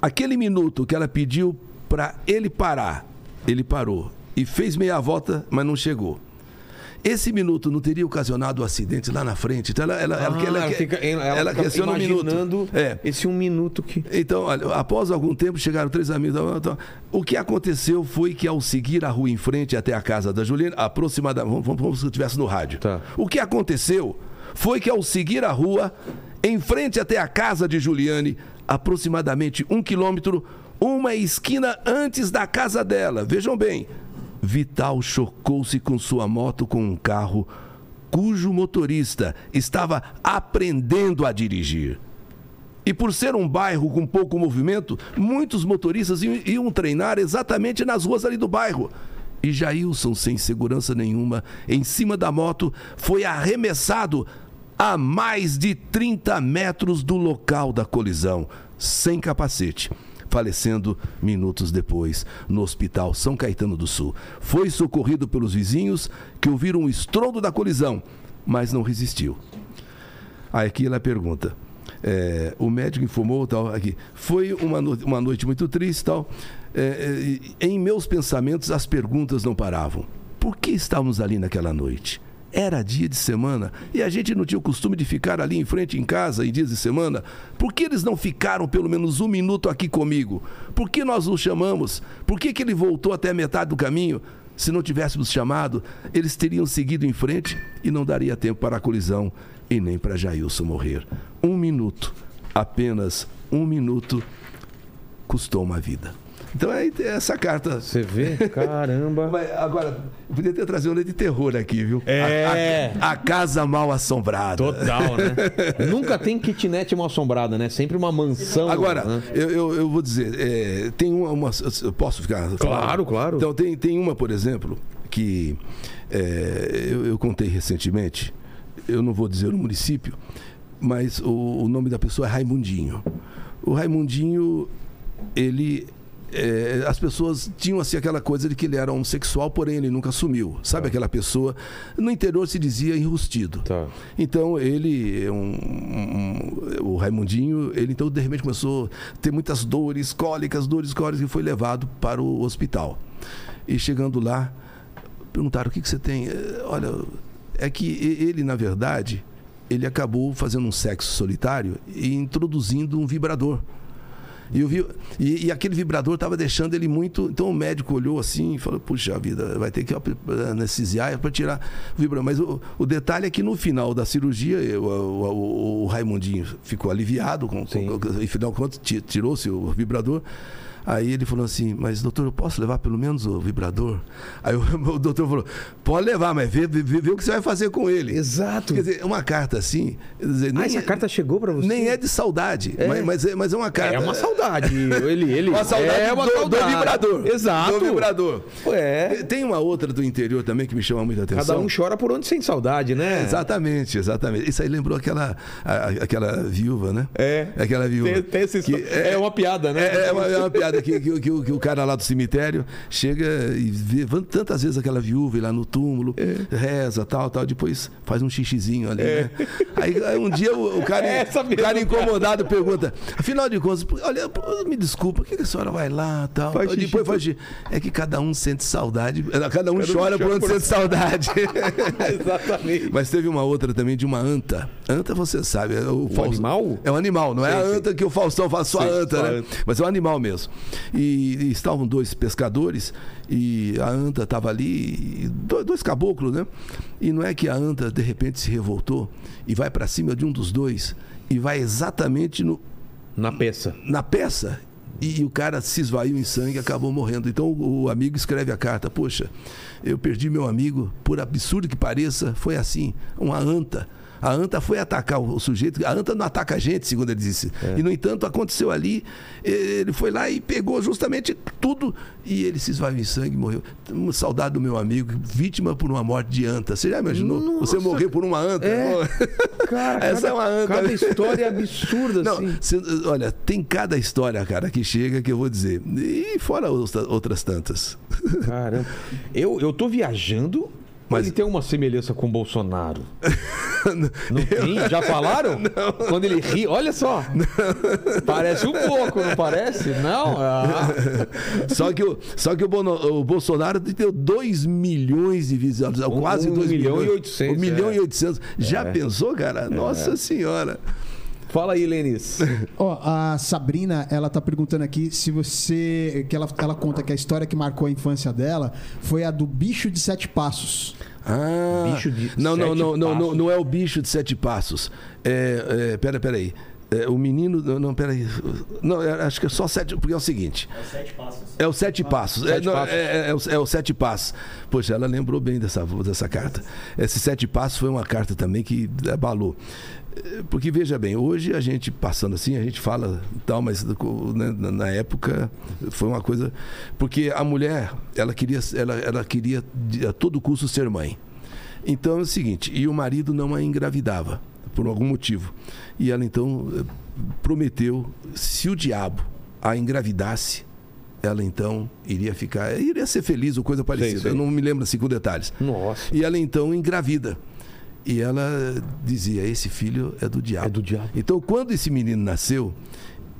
Aquele minuto que ela pediu para ele parar, ele parou e fez meia volta, mas não chegou. Esse minuto não teria ocasionado o acidente lá na frente. Então ela, ela, ela, Ah, ela, ela fica, ela, ela questiona um minuto. É. esse um minuto que... Então, olha, após algum tempo chegaram três amigos. O que aconteceu foi que ao seguir a rua em frente até a casa da Juliana, aproximadamente, vamos, vamos, vamos se eu estivesse no rádio. Tá. O que aconteceu foi que ao seguir a rua em frente até a casa de Juliane, aproximadamente um quilômetro, uma esquina antes da casa dela. Vejam bem, Vital chocou-se com sua moto com um carro cujo motorista estava aprendendo a dirigir. E por ser um bairro com pouco movimento, muitos motoristas iam, treinar exatamente nas ruas ali do bairro. E Jailson, sem segurança nenhuma, em cima da moto, foi arremessado a mais de 30 metros do local da colisão, sem capacete, falecendo minutos depois no Hospital São Caetano do Sul. Foi socorrido pelos vizinhos que ouviram o estrondo da colisão, mas não resistiu. Aí aqui ela pergunta. é, o médico informou tal aqui. Foi uma, no- uma noite muito triste tal. É, é, em meus pensamentos as perguntas não paravam. Por que estávamos ali naquela noite? Era dia de semana e a gente não tinha o costume de ficar ali em frente em casa em dias de semana. Por que eles não ficaram pelo menos um minuto aqui comigo? Por que nós o chamamos? Por que, que ele voltou até a metade do caminho? Se não tivéssemos chamado, eles teriam seguido em frente e não daria tempo para a colisão e nem para Jailson morrer. Um minuto, apenas um minuto, custou uma vida. Então é essa carta. Você vê? Caramba. Mas, agora, eu podia ter trazido uma de terror aqui, viu? É. A, a- a casa mal assombrada. Total, né? Nunca tem kitnet mal assombrada, né? Sempre uma mansão. Agora, né? eu, eu, eu vou dizer, é, tem uma, uma- Eu posso ficar. Claro, claro. Então, tem, tem uma, por exemplo, que é, eu, eu contei recentemente, eu não vou dizer o município, mas o, o nome da pessoa é Raimundinho. O Raimundinho, ele. É, as pessoas tinham assim aquela coisa de que ele era homossexual, porém ele nunca assumiu. Sabe aquela pessoa? No interior se dizia enrustido. Tá. Então ele, é um, um- o Raimundinho, ele então de repente começou a ter muitas dores, cólicas, dores, cólicas, e foi levado para o hospital. E chegando lá, perguntaram: o que, que você tem? "Eh, Olha, é que ele, na verdade, ele acabou fazendo um sexo solitário e introduzindo um vibrador. E, eu vi, e, e aquele vibrador estava deixando ele muito. Então o médico olhou assim e falou: Puxa vida, vai ter que anestesiar para tirar o vibrador. Mas o, o detalhe é que no final da cirurgia, eu- o, o- o Raimundinho ficou aliviado, com, com, e final de contas ti- tirou-se o vibrador. Aí ele falou assim: Mas doutor, eu posso levar pelo menos o vibrador? Aí o, o doutor falou: Pode levar, mas vê, vê, vê o que você vai fazer com ele. Exato. Quer dizer, uma carta assim. dizer, Ah, essa é- carta chegou pra você? nem é de saudade, mas, mas, é, mas é uma carta. É uma saudade. Ele, ele Uma saudade é uma do, do saudade. vibrador. Exato. Do vibrador. É. Tem uma outra do interior também que me chama muita atenção. Cada um chora por onde sem saudade, né? Exatamente, exatamente. Isso aí lembrou aquela, a- aquela viúva, né? É. Aquela viúva. Tem, tem essa Que é, uma piada, né? É, é uma, é uma piada que, que, que o- que o cara lá do cemitério chega e vê tantas vezes aquela viúva lá no túmulo, É. reza, tal, tal, depois faz um xixizinho ali, né? Aí, aí um dia o, o cara, É o cara incomodado pergunta, afinal de contas, olha, me desculpa, por que que a senhora vai lá, tal? Faz xixi depois faz xixi. É que cada um sente saudade, cada um um chora por chora onde por- sente saudade. Exatamente. Mas teve uma outra também de uma anta. Anta, você sabe, é o, Fausto- animal? É um animal, não é Sim, a sim. anta que o Faustão faz só Sim, a anta, né? anta. Mas é um animal mesmo. E, e estavam dois pescadores e a anta estava ali, e do- dois caboclos, né? E não é que a anta de repente se revoltou e vai para cima de um dos dois e vai exatamente no, Na peça. na peça. E, o cara se esvaiu em sangue e acabou morrendo. Então o, o amigo escreve a carta: Poxa, eu perdi meu amigo, por absurdo que pareça, foi assim, uma anta. A anta foi atacar o, sujeito, a anta não ataca a gente, segundo ele disse. E no entanto, aconteceu ali, ele foi lá e pegou justamente tudo e ele se esvaiu em sangue e morreu. Saudade do meu amigo, vítima por uma morte de anta. Você já imaginou? Você Nossa. morrer por uma anta? É. Cara, Essa cada, é uma anta. cada história absurda, Não, assim. cê- olha, tem cada história, cara, que chega que eu vou dizer. E fora outra- outras tantas. Caramba. Eu, eu tô viajando, mas ele tem uma semelhança com o Bolsonaro. Não tem? Já falaram? Quando ele ri, olha só. Parece um pouco, não parece? Não? Ah. Só que, o, só que o, Bono- o Bolsonaro deu 2 milhões de visualizações, Um- quase um 2 milhão milhões. e 800, 1 milhão é. e 800. Já pensou, cara? Nossa Senhora. Fala aí, Lenis. Ó, a Sabrina, ela tá perguntando aqui se você. que ela, ela conta que a história que marcou a infância dela foi a do bicho de sete passos. Ah, Bicho de não, não, sete não, não, não, não é o bicho de sete passos. É, é, pera, pera aí. É, o menino. Não, não, pera aí. Não, é, acho que é só sete. Porque é o seguinte. É os sete passos. É o Sete Passos. É, Sete não, Passos. é- é- é o, é o Sete Passos. Poxa, ela lembrou bem dessa, dessa carta. Esse Sete Passos foi uma carta também que abalou. Porque veja bem, hoje a gente passando assim, a gente fala tal, mas né, na- época foi uma coisa. Porque a mulher, ela queria, ela, ela queria a todo custo ser mãe. Então é o seguinte, e o marido não a engravidava, por algum motivo. E ela então prometeu, se o diabo a engravidasse, ela então iria ficar, iria ser feliz ou coisa parecida. sei. Eu não me lembro assim com detalhes. Nossa. E ela então engravida. E ela dizia: Esse filho é do diabo. É do diabo. Então, quando esse menino nasceu,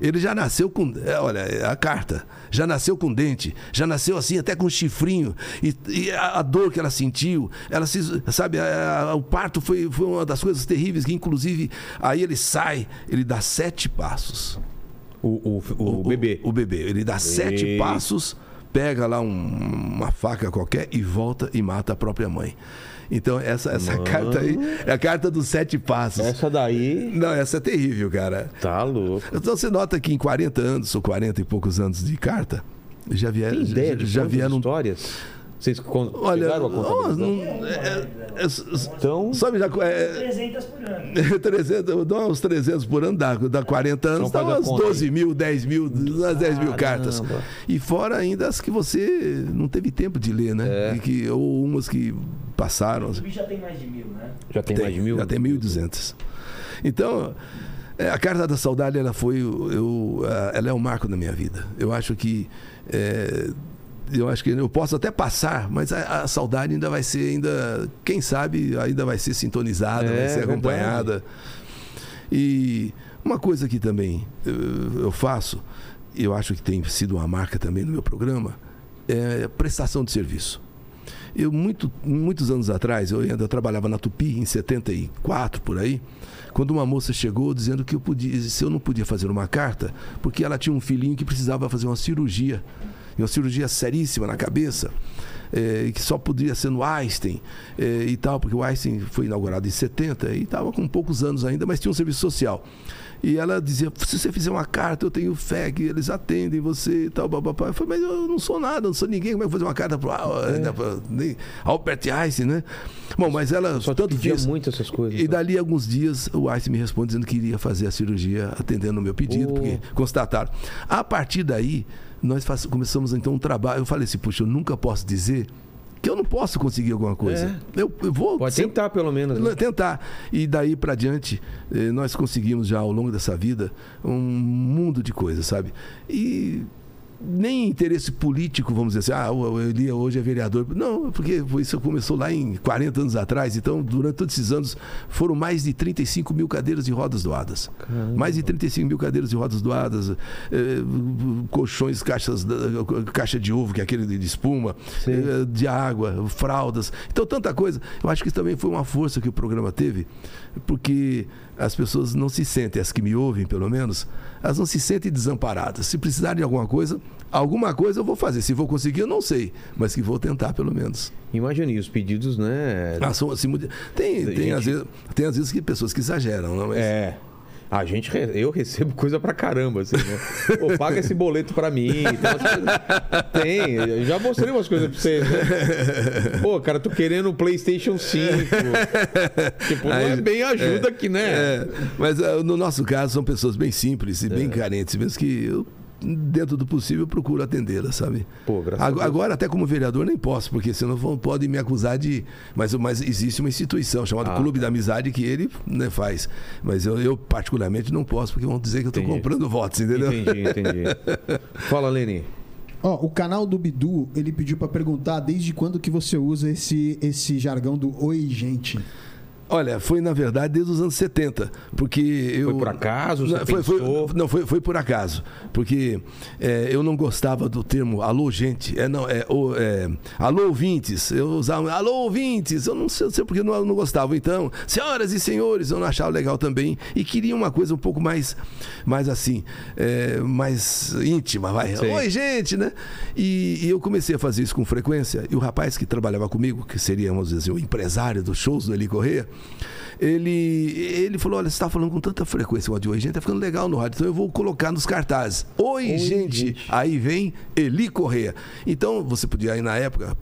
ele já nasceu com. é, olha, é a carta. Já nasceu com dente. Já nasceu assim, até com chifrinho. E, e a, a dor que ela sentiu. Ela se. Sabe, a- a- o parto foi, foi uma das coisas terríveis que, inclusive, aí ele sai, ele dá sete passos. O, o, o, bebê. O, bebê. Ele dá sete passos, pega lá um- uma faca qualquer e volta e mata a própria mãe. Então, essa, essa carta aí é a carta dos sete passos. Essa daí. Não, essa é terrível, cara. Tá louco. Então você nota que em 40 anos, ou 40 e poucos anos de carta, Já vieram, Tem ideia de já quantas vieram histórias? Vocês con- Olha, chegaram a contabilizar? não- é- é- Então, sabe, já, é, 300 por ano. 300, dá uns 300 por ano, dá, dá 40 anos, dá umas conta aí. 12 mil, 10 mil, umas 10 mil cartas. E fora ainda as que você não teve tempo de ler, né? É. E que, ou umas que passaram. O já tem mais de mil, né? já tem, mais de mil? Já tem 1.200. Então, é, a Carta da Saudade, ela foi, o- eu, ela é um marco na minha vida. Eu acho que é, eu acho que eu posso até passar, mas a, a saudade ainda vai ser ainda, quem sabe, ainda vai ser sintonizada, É, vai ser verdade. acompanhada. E uma coisa que também eu, eu faço, eu acho que tem sido uma marca também no meu programa, é prestação de serviço. Eu, muito, muitos anos atrás, eu ainda trabalhava na Tupi, em 74, por aí, quando uma moça chegou dizendo que eu podia, se eu não podia fazer uma carta, porque ela tinha um filhinho que precisava fazer uma cirurgia, uma cirurgia seríssima na cabeça, eh, que só podia ser no Einstein eh, e tal, porque o Einstein foi inaugurado em 70 e estava com poucos anos ainda, mas tinha um serviço social. E ela dizia: se você fizer uma carta, eu tenho fé que eles atendem você e tal, papapá. Eu falei, mas eu não sou nada, não sou ninguém, como é que eu vou fazer uma carta para nem Albert Einstein, né? Bom, mas ela Só tanto fez. muito essas coisas. E dali a alguns dias o Einstein me responde dizendo que iria fazer a cirurgia atendendo o meu pedido, Oh. porque constataram. A partir daí, nós faz- começamos então um trabalho. Eu falei assim, puxa, eu nunca posso dizer que eu não posso conseguir alguma coisa. Eu, eu vou Pode sempre- tentar, pelo menos. né? Tentar. E daí para diante, eh, nós conseguimos já ao longo dessa vida um mundo de coisas, sabe? E nem interesse político, vamos dizer assim, ah, o Eli hoje é vereador. Não, porque isso começou lá em 40 anos atrás. Então, durante todos esses anos, foram mais de 35 mil cadeiras de rodas doadas. Mais de 35 mil cadeiras de rodas doadas, eh, colchões, caixas, caixa de ovo, que é aquele de espuma, eh, de água, fraldas. Então, tanta coisa. Eu acho que isso também foi uma força que o programa teve, porque as pessoas não se sentem, as que me ouvem, pelo menos, elas não se sentem desamparadas. Se precisar de alguma coisa, alguma coisa eu vou fazer. Se vou conseguir, eu não sei, mas que vou tentar, pelo menos. Imagine, os pedidos, né? Ah, são assim, tem, tem, Gente. às vezes, tem às vezes que pessoas que exageram, não? Mas, É. A gente, eu recebo coisa pra caramba, assim, né? Pô, paga esse boleto pra mim. Tem, coisas- tem, já mostrei umas coisas pra vocês, né? Pô, cara, tô querendo o PlayStation 5. Tipo, não é bem ajuda aqui, né? É, mas ah, no nosso caso são pessoas bem simples e bem carentes, mesmo que eu, dentro do possível, procuro atendê-las, sabe? Pô, graças a Ag- Deus. Agora, até como vereador, nem posso, porque senão vão, podem me acusar de. Mas, mas existe uma instituição chamada Ah, Clube da Amizade que ele né, faz. Mas eu, eu, particularmente, não posso, porque vão dizer que eu estou comprando votos, entendeu? Entendi, entendi. Fala, Leni. Ó, o canal do Bidu, ele pediu pra perguntar desde quando que você usa esse, esse jargão do oi, gente. Olha, foi na verdade desde os anos 70, porque eu... Foi por acaso? Você Não, foi, foi- não, foi, foi por acaso, porque é, eu não gostava do termo alô gente, é, não, é, o- é, alô ouvintes, eu usava alô ouvintes, eu não sei, sei porque não, não gostava, então, senhoras e senhores, eu não achava legal também, e queria uma coisa um pouco mais, mais assim, é, mais íntima, vai, Sei. oi gente, né, e, e eu comecei a fazer isso com frequência, e o rapaz que trabalhava comigo, que seria, vamos dizer, assim, o empresário dos shows do Eli Corrêa, ele, ele falou: Olha, você está falando com tanta frequência o oi, gente, tá ficando legal no rádio, então eu vou colocar nos cartazes. Oi, gente. gente. Aí vem Eli Correia. Então você podia ir na época.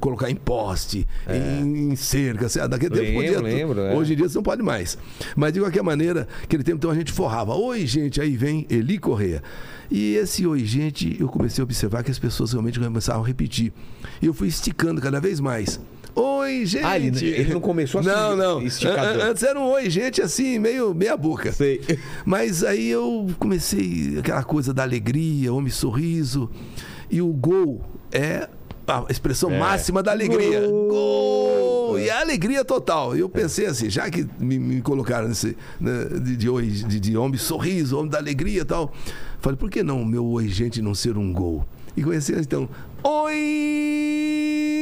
Colocar em poste, em, em cerca, assim, daquele tempo Lembro, podia. lembro, é. Hoje em dia você não pode mais. Mas de qualquer maneira, aquele tempo então a gente forrava. Oi, gente, aí vem Eli Correia. E esse oi, gente, eu comecei a observar que as pessoas realmente começavam a repetir. E eu fui esticando cada vez mais. Oi, gente. Ah, ele- ele não começou assim, Não, não. esticador. An- Antes era um oi, gente, assim, meio meia boca. Sei. Mas aí eu comecei aquela coisa da alegria, homem sorriso. E o gol é a expressão É. máxima da alegria. Gol! Gol! E a alegria total. E eu pensei assim, já que me, me colocaram nesse, né, de, de, oi, de, de homem sorriso, homem da alegria e tal, falei, por que não o meu oi, gente, não ser um gol? E comecei então, oi,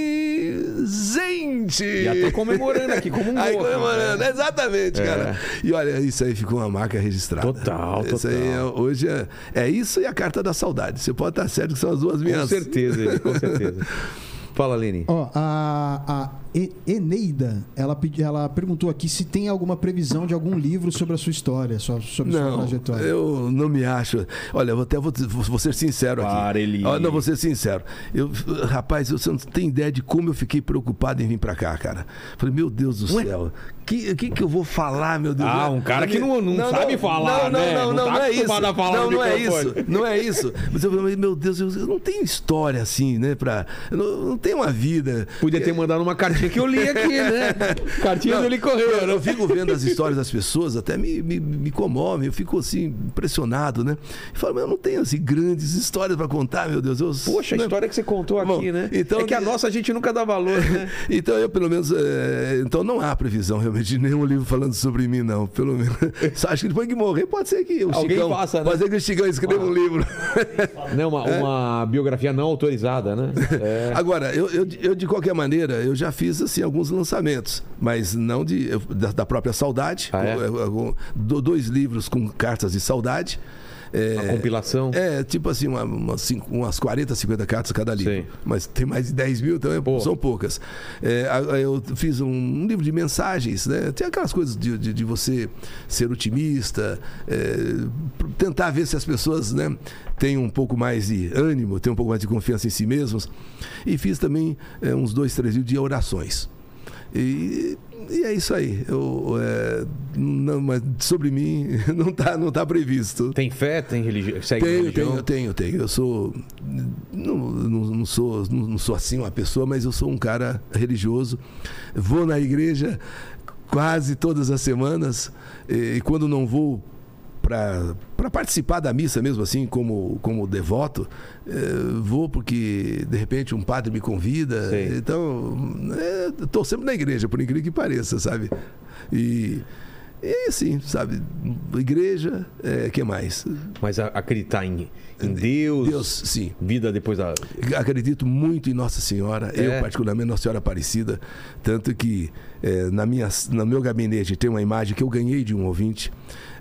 gente! Já tô comemorando aqui como um Aí gol. comemorando, exatamente, É. cara. E olha, isso aí ficou uma marca registrada. Total, Isso aí é- total. hoje é, é isso e a carta da saudade. Você pode estar certo que são as duas Com minhas. certeza, Eli, com certeza. Fala, Lene. Ó, a, a E- Eneida, ela, pedi- ela perguntou aqui se tem alguma previsão de algum livro sobre a sua história, sobre a sua Não, trajetória. eu não me acho. Olha, eu até vou, vou ser sincero aqui. Para, Eli. Ó, Não, vou ser sincero. Eu, rapaz, você não tem ideia de como eu fiquei preocupado em vir pra cá, cara. Falei, meu Deus do Ué? céu. O que, que, que eu vou falar, meu Deus? Ah, um cara que não- não sabe falar, não, né? Não, Não não, tá não, é isso. a não, não é isso. Não é isso. Mas eu falei, meu Deus, eu, não tenho história assim, né? Pra, eu não, não tenho uma vida. Podia ter mandado uma cartinha que eu li aqui, né? Cartinha Não, do Eli Correia. Eu, eu fico vendo as histórias das pessoas, até me, me, me comove, eu fico assim, impressionado, né? E falo, mas eu não tenho assim grandes histórias pra contar, meu Deus. Eu, Poxa, a né? história que você contou Bom, aqui, né? então- é que a nossa a gente nunca dá valor, né? Então eu pelo menos. é, então não há previsão realmente de nenhum livro falando sobre mim, não. Pelo menos. Acho que depois que morrer, pode ser que o Alguém Chicão. faça, né? Pode ser que o Chicão escreva um livro. Não, uma, uma biografia não autorizada, né? É. Agora, eu, eu, eu, de qualquer maneira, eu já fiz assim, alguns lançamentos, mas não de, da, da própria saudade. Ah, é? dois livros com cartas de saudade. É, Uma compilação. É, tipo assim, uma- umas, cinco- umas 40, 50 cartas cada livro. Sei. Mas tem mais de 10 mil, então é- Pô. são poucas. É, eu fiz um, um livro de mensagens, né? Tem aquelas coisas de, de, de você ser otimista, é, tentar ver se as pessoas né, têm um pouco mais de ânimo, têm um pouco mais de confiança em si mesmos. E fiz também é, uns dois, três livros de orações. E, e é isso aí. Eu, é, não, mas sobre mim não está não tá previsto. Tem fé, tem religião, segue Tenho, religião. tenho, tenho, tenho. Eu sou. Não, não, não sou. Não sou assim uma pessoa, mas eu sou um cara religioso. Vou na igreja quase todas as semanas. E quando não vou para participar da missa mesmo assim, como, como devoto, eh, vou porque de repente um padre me convida. Sei. Então, estou sempre na igreja, por incrível que pareça, sabe? E. E assim, sabe? Igreja, é, que mais? Mas acreditar em, em Deus, Deus, sim. vida depois da. Acredito muito em Nossa Senhora, É. eu particularmente Nossa Senhora Aparecida, tanto que eh, na minha, no meu gabinete tem uma imagem que eu ganhei de um ouvinte,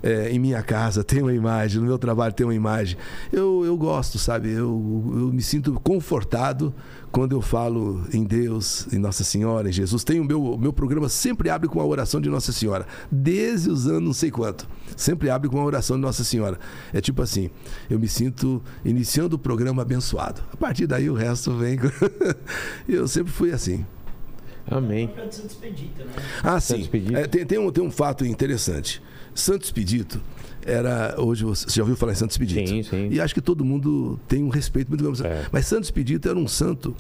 eh, em minha casa tem uma imagem, no meu trabalho tem uma imagem. Eu, eu gosto, sabe? Eu, eu me sinto confortado quando eu falo em Deus, em Nossa Senhora, em Jesus. Tem o meu, o meu programa sempre abre com a oração de Nossa Senhora, desde os anos não sei quanto. Sempre abre com a oração de Nossa Senhora. É tipo assim, eu me sinto iniciando o programa abençoado. A partir daí o resto vem. eu sempre fui assim. Amém. Né? Ah, sim. É, tem, tem um, tem um fato interessante. Santo Expedito era. Hoje você já ouviu falar em Santo Expedito? Sim, sim. E acho que todo mundo tem um respeito muito grande. É. Mas Santo Expedito era um santo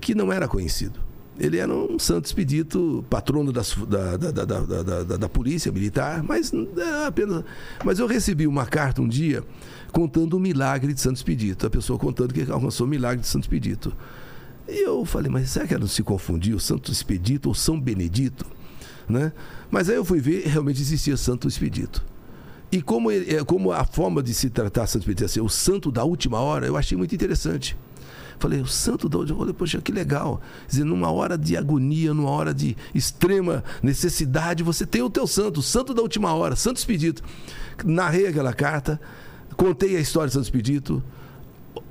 que não era conhecido. Ele era um santo expedito, patrono das- da, da, da, da, polícia militar, mas era apenas. Mas eu recebi uma carta um dia contando o milagre de Santo Expedito. A pessoa contando que alcançou o milagre de Santo Expedito. E eu falei, mas será que ela não se confundiu? Santo Expedito ou São Benedito? Né? Mas aí eu fui ver, realmente existia Santo Expedito. E como, ele- é, como a forma de se tratar Santo Expedito, assim, o santo da última hora, eu achei muito interessante. Falei, o santo da última hora, poxa, que legal. Dizer, numa hora de agonia, numa hora de extrema necessidade, você tem o teu santo, o santo da última hora, Santo Expedito. Narrei aquela carta, contei a história de Santo Expedito,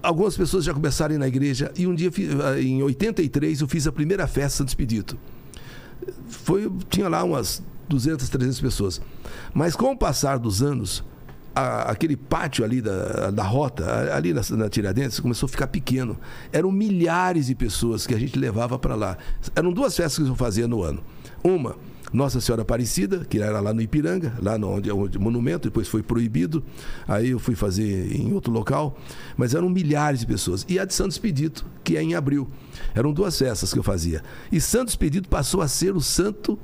algumas pessoas já começaram a ir na igreja e um dia, fi- em 83, eu fiz a primeira festa Santo Expedito. Foi, tinha lá umas 200, 300 pessoas. Mas com o passar dos anos, a- aquele pátio ali da, da rota, ali na, na Tiradentes, começou a ficar pequeno. Eram milhares de pessoas que a gente levava para lá. Eram duas festas que eu fazia no ano. Uma, Nossa Senhora Aparecida, que era lá no Ipiranga, lá no, onde é o monumento, depois foi proibido. Aí eu fui fazer em outro local. Mas eram milhares de pessoas. E a de Santo Expedito, que é em abril. Eram duas festas que eu fazia. E Santo Expedito passou a ser o santo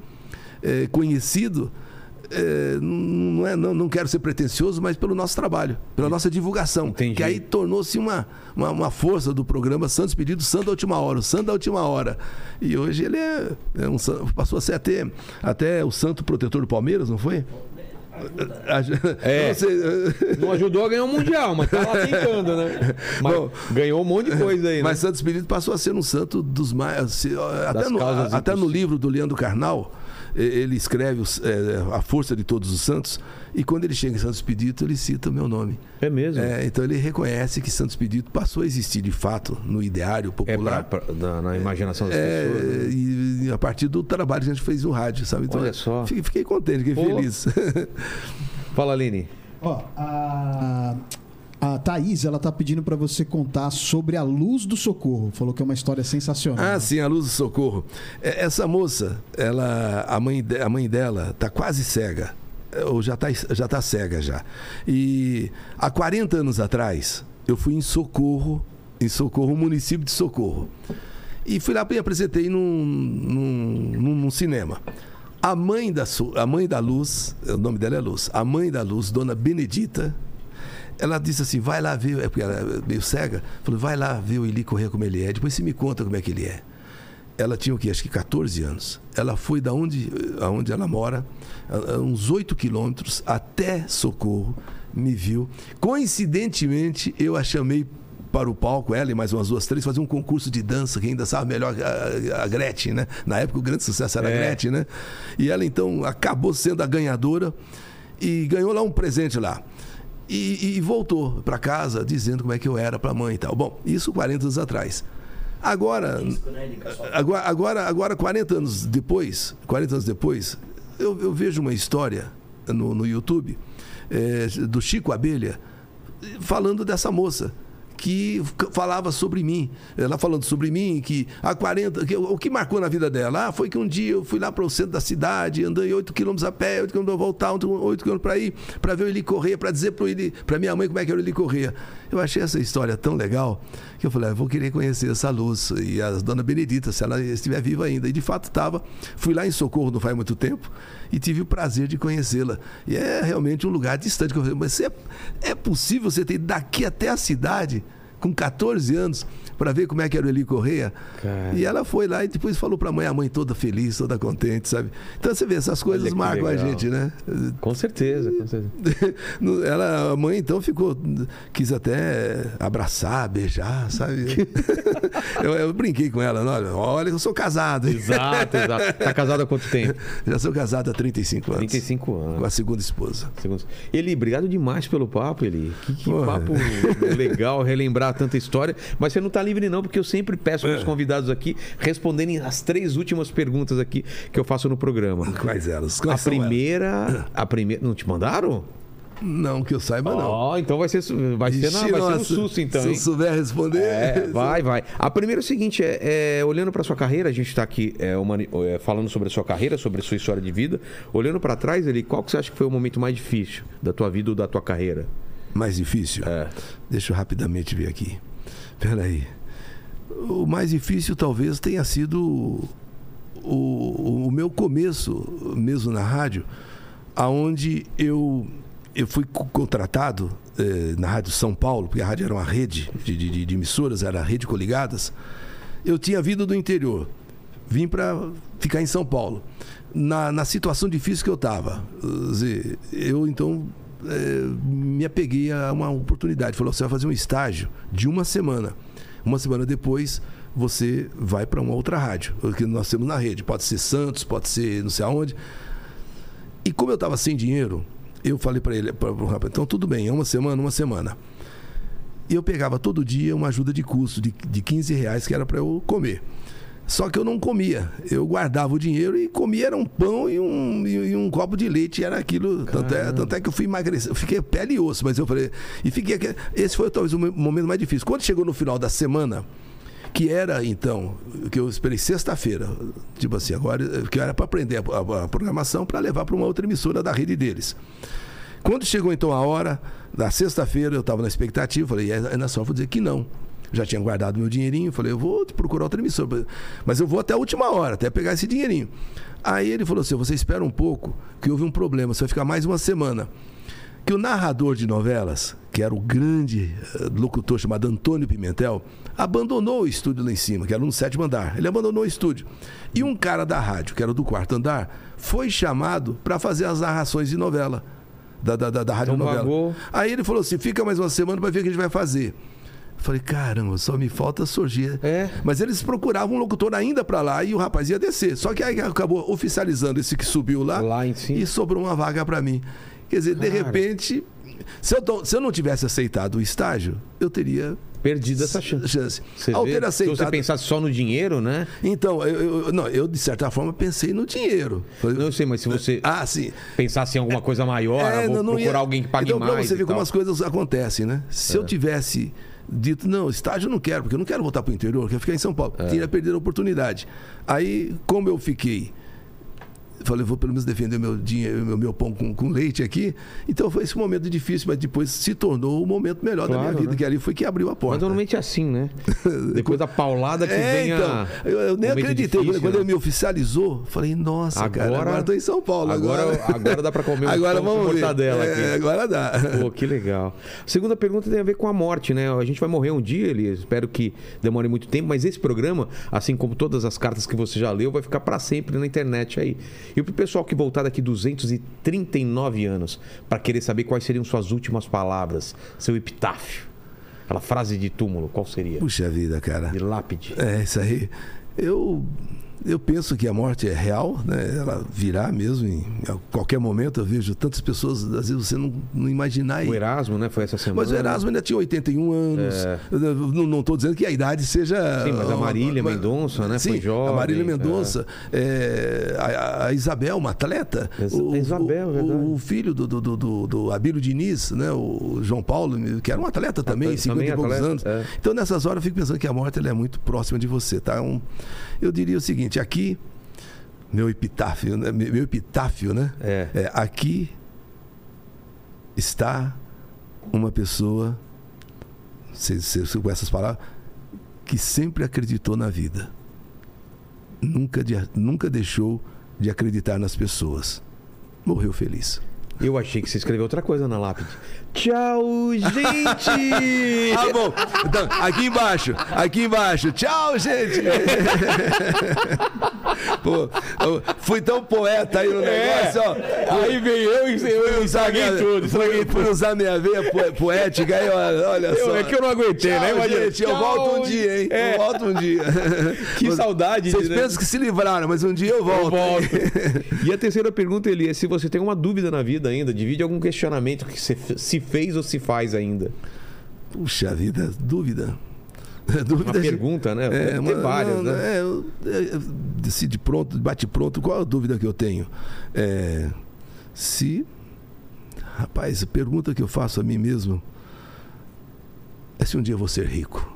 eh, conhecido é, não, é, não, não quero ser pretencioso, mas pelo nosso trabalho, pela nossa divulgação. Entendi. Que aí tornou-se uma, uma, uma força do programa Santos Pedido Santo da Última Hora, o Santo da Última Hora. E hoje ele é, é um passou a ser até, até o santo protetor do Palmeiras, não foi? É. Não ajudou a ganhar o Mundial, mas tá lá tentando, né? Bom, ganhou um monte de coisa aí, né? Mas Santos Espírito passou a ser um santo dos mais. Até, no, até no livro do Leandro Carnal, ele escreve os- eh, A Força de Todos os Santos, e quando ele chega em Santos Expedito, ele cita o meu nome. É mesmo? É, então ele reconhece que Santos Expedito passou a existir de fato no ideário É popular. pra- pra- na, na imaginação das É, pessoas. né? e, e a partir do trabalho que a gente fez no rádio, sabe? Então, Olha só. Fiquei, fiquei contente, fiquei Pô. feliz. Fala, Aline. Ó, a, a Thaís, ela tá pedindo pra você contar sobre a luz do socorro. Falou que é uma história sensacional. Ah, sim, a luz do socorro. É, Essa moça, ela, a mãe, a mãe dela tá quase cega. É, Ou já tá, já tá cega já. E há 40 anos atrás, eu fui em Socorro, em Socorro, município de Socorro. E fui lá e apresentei num, num, num- cinema. A mãe, da, a mãe da Luz, o nome dela é Luz, a mãe da Luz, dona Benedita, ela disse assim: vai lá ver, é porque ela é meio cega, falou: vai lá ver o Eli correr como ele é, depois você me conta como é que ele é. Ela tinha o quê? Acho que 14 anos. Ela foi da onde, aonde ela mora, a- a uns 8 quilômetros até Socorro, me viu. Coincidentemente, eu a chamei para o palco, ela e mais umas duas, três, fazer um concurso de dança, que ainda sabe melhor a, a Gretchen, né? Na época o grande sucesso era a É. Gretchen, né? E ela então acabou sendo a ganhadora e ganhou lá um presente lá. E, e voltou para casa dizendo como é que eu era para a mãe e tal. Bom, isso 40 anos atrás. Agora, Risco, né, sua- agora, agora, agora 40 anos depois, 40 anos depois, eu, eu vejo uma história no, no YouTube eh, do Chico Abelha falando dessa moça que falava sobre mim. Ela falando sobre mim, que há 40. Que, o que marcou na vida dela? Ah, foi que um dia eu fui lá para o centro da cidade, andei 8 quilômetros a pé, 8 quilômetros para voltar, 8 quilômetros para ir, para ver o Eli Correia, para dizer para minha mãe como é que era o Eli Correia. Eu achei essa história tão legal que eu falei, ah, vou querer conhecer essa luz. E a dona Benedita, se ela estiver viva ainda. E de fato estava. Fui lá em Socorro não faz muito tempo e tive o prazer de conhecê-la. E é realmente um lugar distante. que eu falei, Mas você- é possível você ter daqui até a cidade, com 14 anos, para ver como é que era o Eli Correia? Cara. E ela foi lá e depois falou para a mãe, a mãe toda feliz, toda contente, sabe? Então você vê, essas coisas marcam a legal. gente, né? Com certeza, com certeza. Ela, a mãe então ficou, quis até abraçar, beijar, sabe? eu, eu brinquei com ela, olha, olha, eu sou casado. Exato, exato. Tá casado há quanto tempo? Já sou casado há 35 anos. 35 Com anos. a segunda esposa. Segundos. Eli, obrigado demais pelo papo, Eli. Que, que papo legal relembrar tanta história. Mas você não tá livre, não, porque eu sempre peço É. para os convidados aqui responderem as três últimas perguntas aqui que eu faço no programa. Quais elas? A Quais são primeira. A primeira. Não te mandaram? elas? Não, que eu saiba, não. Ó, então vai ser, vai ser, na- Ixi, vai ser um nossa, susto, então, Se hein? eu souber responder. É, vai, vai. A primeira é o seguinte, é, é, olhando para sua carreira, a gente está aqui é, uma- é, falando sobre a sua carreira, sobre a sua história de vida. Olhando para trás, ele, qual que você acha que foi o momento mais difícil da tua vida ou da tua carreira? Mais difícil? É. Deixa eu rapidamente ver aqui. Peraí. O mais difícil talvez tenha sido o, o meu começo mesmo na rádio, aonde eu, eu fui co- contratado eh, na Rádio São Paulo, porque a rádio era uma rede de, de- de emissoras, era a rede coligadas. Eu tinha vindo do interior, vim para ficar em São Paulo. Na, na situação difícil que eu estava, eu então eh, me apeguei a uma oportunidade. Falou: você vai fazer um estágio de uma semana. Uma semana depois, você vai para uma outra rádio, que nós temos na rede. Pode ser Santos, pode ser não sei aonde. E como eu estava sem dinheiro, eu falei para ele, para o rapaz, então tudo bem, é uma semana, uma semana. E eu pegava todo dia uma ajuda de custo de, de 15 reais que era para eu comer. Só que eu não comia. Eu guardava o dinheiro e comia era um pão e um, e, e um copo de leite. Era aquilo. Tanto é, tanto é que eu fui emagrecer. Eu fiquei pele e osso, mas eu falei. E fiquei. Esse foi talvez o mo- momento mais difícil. Quando chegou no final da semana, que era então, que eu esperei sexta-feira, tipo assim, agora, que era para aprender a, a- a programação para levar para uma outra emissora da rede deles. Quando chegou então a hora, da sexta-feira, eu estava na expectativa, falei, é, é hora, eu vou dizer que não. Já tinha guardado meu dinheirinho, falei, eu vou procurar outra emissora, mas eu vou até a última hora, até pegar esse dinheirinho. Aí ele falou assim: você espera um pouco, que houve um problema, você vai ficar mais uma semana. Que o narrador de novelas, que era o grande eh, locutor chamado Antônio Pimentel, abandonou o estúdio lá em cima, que era no sétimo andar. Ele abandonou o estúdio. E um cara da rádio, que era do quarto andar, foi chamado para fazer as narrações de novela. Da, da, da, da rádio Então novela. Aí ele falou assim: fica mais uma semana para ver o que a gente vai fazer. Falei, caramba, só me falta surgir. É. Mas eles procuravam um locutor ainda pra lá e o rapaz ia descer. Só que aí acabou oficializando esse que subiu lá, Lá e sobrou uma vaga pra mim. Quer dizer, de Cara. repente, se eu, to- se eu não tivesse aceitado o estágio, eu teria Perdido essa chance. chance. Você Ao vê? ter Se você aceitado. pensasse só no dinheiro, né? Então, eu, eu- não, eu de certa forma pensei no dinheiro. Não sei, mas se você Ah, sim. pensasse em alguma coisa maior, É, vou não- não procurar ia- alguém que pague então, mais. Você ver como. É. as coisas acontecem, né? Se eu tivesse dito, não, estágio eu não quero, porque eu não quero voltar para o interior, eu quero ficar em São Paulo. É. Teria perdido a oportunidade. Aí, como eu fiquei. Falei, vou pelo menos defender meu dinheiro, meu, meu pão com, com leite aqui. Então foi esse momento difícil, mas depois se tornou o momento melhor da minha Claro, vida, né? que ali foi que abriu a Mas porta. normalmente é assim, né? Depois da paulada que É, vem então, a... eu, eu nem acreditei. difícil, quando né? ele me oficializou, falei, nossa, cara, Agora- agora eu tô em São Paulo. Agora, Agora, agora dá pra comer agora pão vamos ver. mortadela É, aqui. agora dá. Pô, que legal. Segunda pergunta tem a ver com a morte, né? A gente vai morrer um dia, ele espero que demore muito tempo, mas esse programa, assim como todas as cartas que você já leu, vai ficar pra sempre na internet aí. E pro pessoal que voltar daqui 239 anos pra querer saber quais seriam suas últimas palavras, seu epitáfio, aquela frase de túmulo, qual seria? Puxa vida, cara. De lápide. É, isso aí. Eu, eu penso que a morte é real, né? Ela virá mesmo em qualquer momento. Eu vejo tantas pessoas, às vezes você não, não imaginar. O. Erasmo, né? Foi essa semana. Mas o Erasmo ainda tinha 81 anos. Eu Não estou dizendo que a idade seja. É. Sim, mas a Marília Mas- Mendonça, né? Sim, Foi jovem. A Marília Mendonça. é, a, a Isabel, uma atleta. O, Isabel, o, verdade. o filho do, do, do, do, do Abílio Diniz, né? O João Paulo, que era um atleta também, Também 50 e poucos atleta, anos. é. Então, nessas horas, eu fico pensando que a morte ela é muito próxima de você, tá? Um, eu diria o seguinte: aqui, meu epitáfio, né? meu epitáfio, né? É. aqui está uma pessoa, se, se, se- com essas palavras, que sempre acreditou na vida. Nunca, de- nunca deixou de acreditar nas pessoas. Morreu feliz. Eu achei que você escreveu outra coisa na lápide. Tchau, gente! Ah, bom. Então, aqui embaixo, aqui embaixo. Tchau, gente. Pô, fui tão poeta aí no negócio, ó. É. Aí veio eu e eu, estraguei tudo. Estraguei fui, fui usar minha veia po- poética aí, olha, olha Eu- só. é que eu não aguentei, Tchau, né? Imagina. gente, eu Tchau. volto um dia, hein? É. Eu volto um dia. Que saudade Vocês de- pensam que se livraram, mas um dia eu volto. Eu volto. E a terceira pergunta, Eli, é se você tem uma dúvida na vida ainda, divide algum questionamento que você se fez ou se faz ainda. Puxa vida, dúvida. Dúvida Uma pergunta, né? Deve ter várias, não, né? É, eu, é, se de pronto, bate pronto, qual a dúvida que eu tenho? É, se. Rapaz, a pergunta que eu faço a mim mesmo é se um dia eu vou ser rico.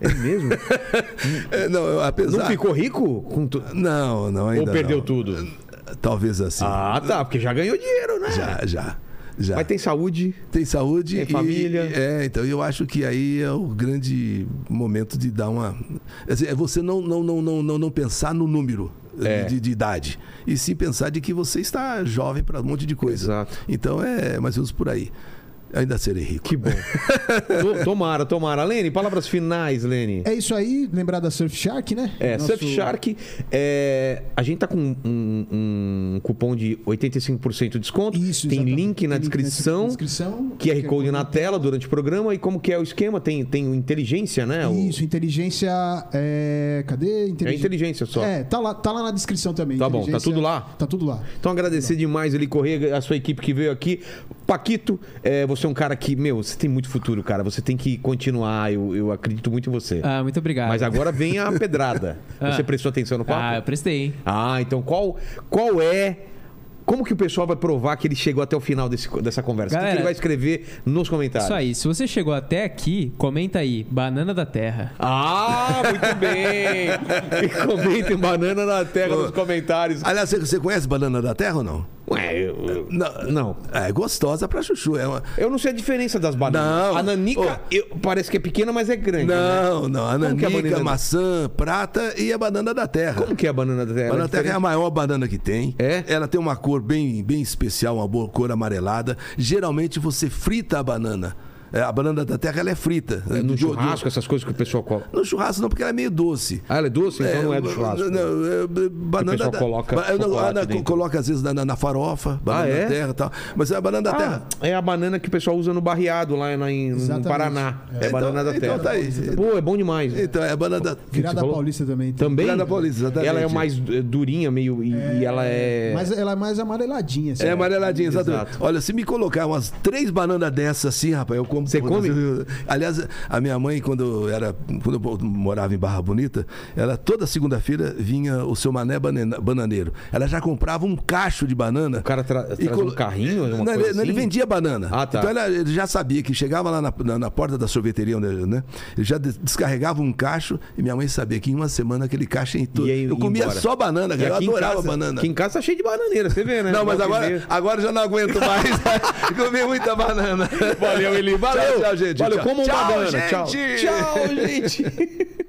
É mesmo? É, não, eu, apesar. Não ficou rico? Com tu... Não, não, ainda Ou perdeu não. tudo? Talvez assim. Ah, tá, porque já ganhou dinheiro, né? Já, já. Já. Mas tem saúde. Tem saúde Tem e- família. É, então eu acho que aí é o grande momento de dar uma. É você não, não, não, não, não, não pensar no número É. de, de idade. E sim pensar de que você está jovem para um monte de coisa. Exato. Então é mais ou menos por aí. Ainda serei rico. Que bom. To- tomara, tomara. Lene, palavras finais, Lene. É isso aí, lembrar da Surf Shark, né? É, Nosso- Surfshark, é, a gente tá com um, um cupom de 85% de desconto. Isso, tem exatamente. link na Tem descrição. descrição. QR Code na tela durante o programa. E como que é o esquema? Tem, tem o inteligência, né? O- Isso, inteligência. É... Cadê? É inteligência só. É, tá lá, tá lá na descrição também. Tá bom, tá Inteligência- tudo lá? Tá tudo lá. Então agradecer demais ele Corrêa, a sua equipe que veio aqui. Paquito, é, você é um cara que, meu, você tem muito futuro, cara. Você tem que continuar. Eu, eu acredito muito em você. Ah, muito obrigado. Mas agora vem a pedrada. Ah. Você prestou atenção no papo? Ah, eu prestei, hein? Ah, então qual, qual é. Como que o pessoal vai provar que ele chegou até o final desse- dessa conversa? o que que, Galera, ele vai escrever nos comentários? Isso aí, se você chegou até aqui, comenta aí, banana da terra. Ah, muito bem! E comentem banana na terra nos comentários. Aliás, você, você conhece banana da terra ou não? Ué, eu, Não. não. É gostosa pra chuchu. É uma... Eu não sei a diferença das bananas. Não. A nanica Ô. eu- parece que é pequena, mas é grande. né? Não, não. A que é a nanica, maçã, prata e a banana da terra. Como que é a banana da terra? A banana da terra é a maior banana que tem. É? Ela tem uma cor bem, bem especial, uma boa cor amarelada. Geralmente você frita a banana. É, a banana da terra ela é frita. É no Do- do- churrasco, essas coisas que o pessoal coloca. No churrasco não, porque ela é meio doce. Ah, ela é doce? Então não é do churrasco. Não, é, banana pessoal da, coloca ba- não, chocolate ah, coloca às vezes na, na- na farofa, banana Ah, é? da terra e tal. Mas é a banana da Ah, terra. é a banana que o pessoal usa no barreado lá na- em, no. Paraná. É, Então- banana da então terra. tá aí. Pô, é bom demais. Então, é a banana da. Virada paulista também. tem. Também? Virada paulista, exatamente. Ela é mais durinha, meio. E, e ela é. Mas ela é mais amareladinha. Assim. É amareladinha, exatamente. Exato. Olha, se me colocar umas três bananas dessas assim, rapaz, eu como. Você come? Aliás, a minha mãe, quando eu era. Quando eu morava em Barra Bonita, ela toda segunda-feira vinha o seu mané bananeiro. Ela já comprava um cacho de banana. O cara tra E traz colo- um carrinho? Não, ele, assim? ele vendia banana. Ah, tá. Então ela- ele já sabia que chegava lá na, na- na porta da sorveteria, onde, né? Ele já des- descarregava um cacho e minha mãe sabia que em uma semana aquele cacho. Ia- ia Eu comia embora. só banana, cara. Eu em adorava casa- banana. Aqui em casa tá cheio de bananeira, você vê, né? Não, mas agora, agora já não aguento mais. Comi muita banana. Valeu, Eli. Valeu. Tchau, tchau, gente. Valeu, Tchau. como Tchau, banana. Tchau. gente. Tchau, gente.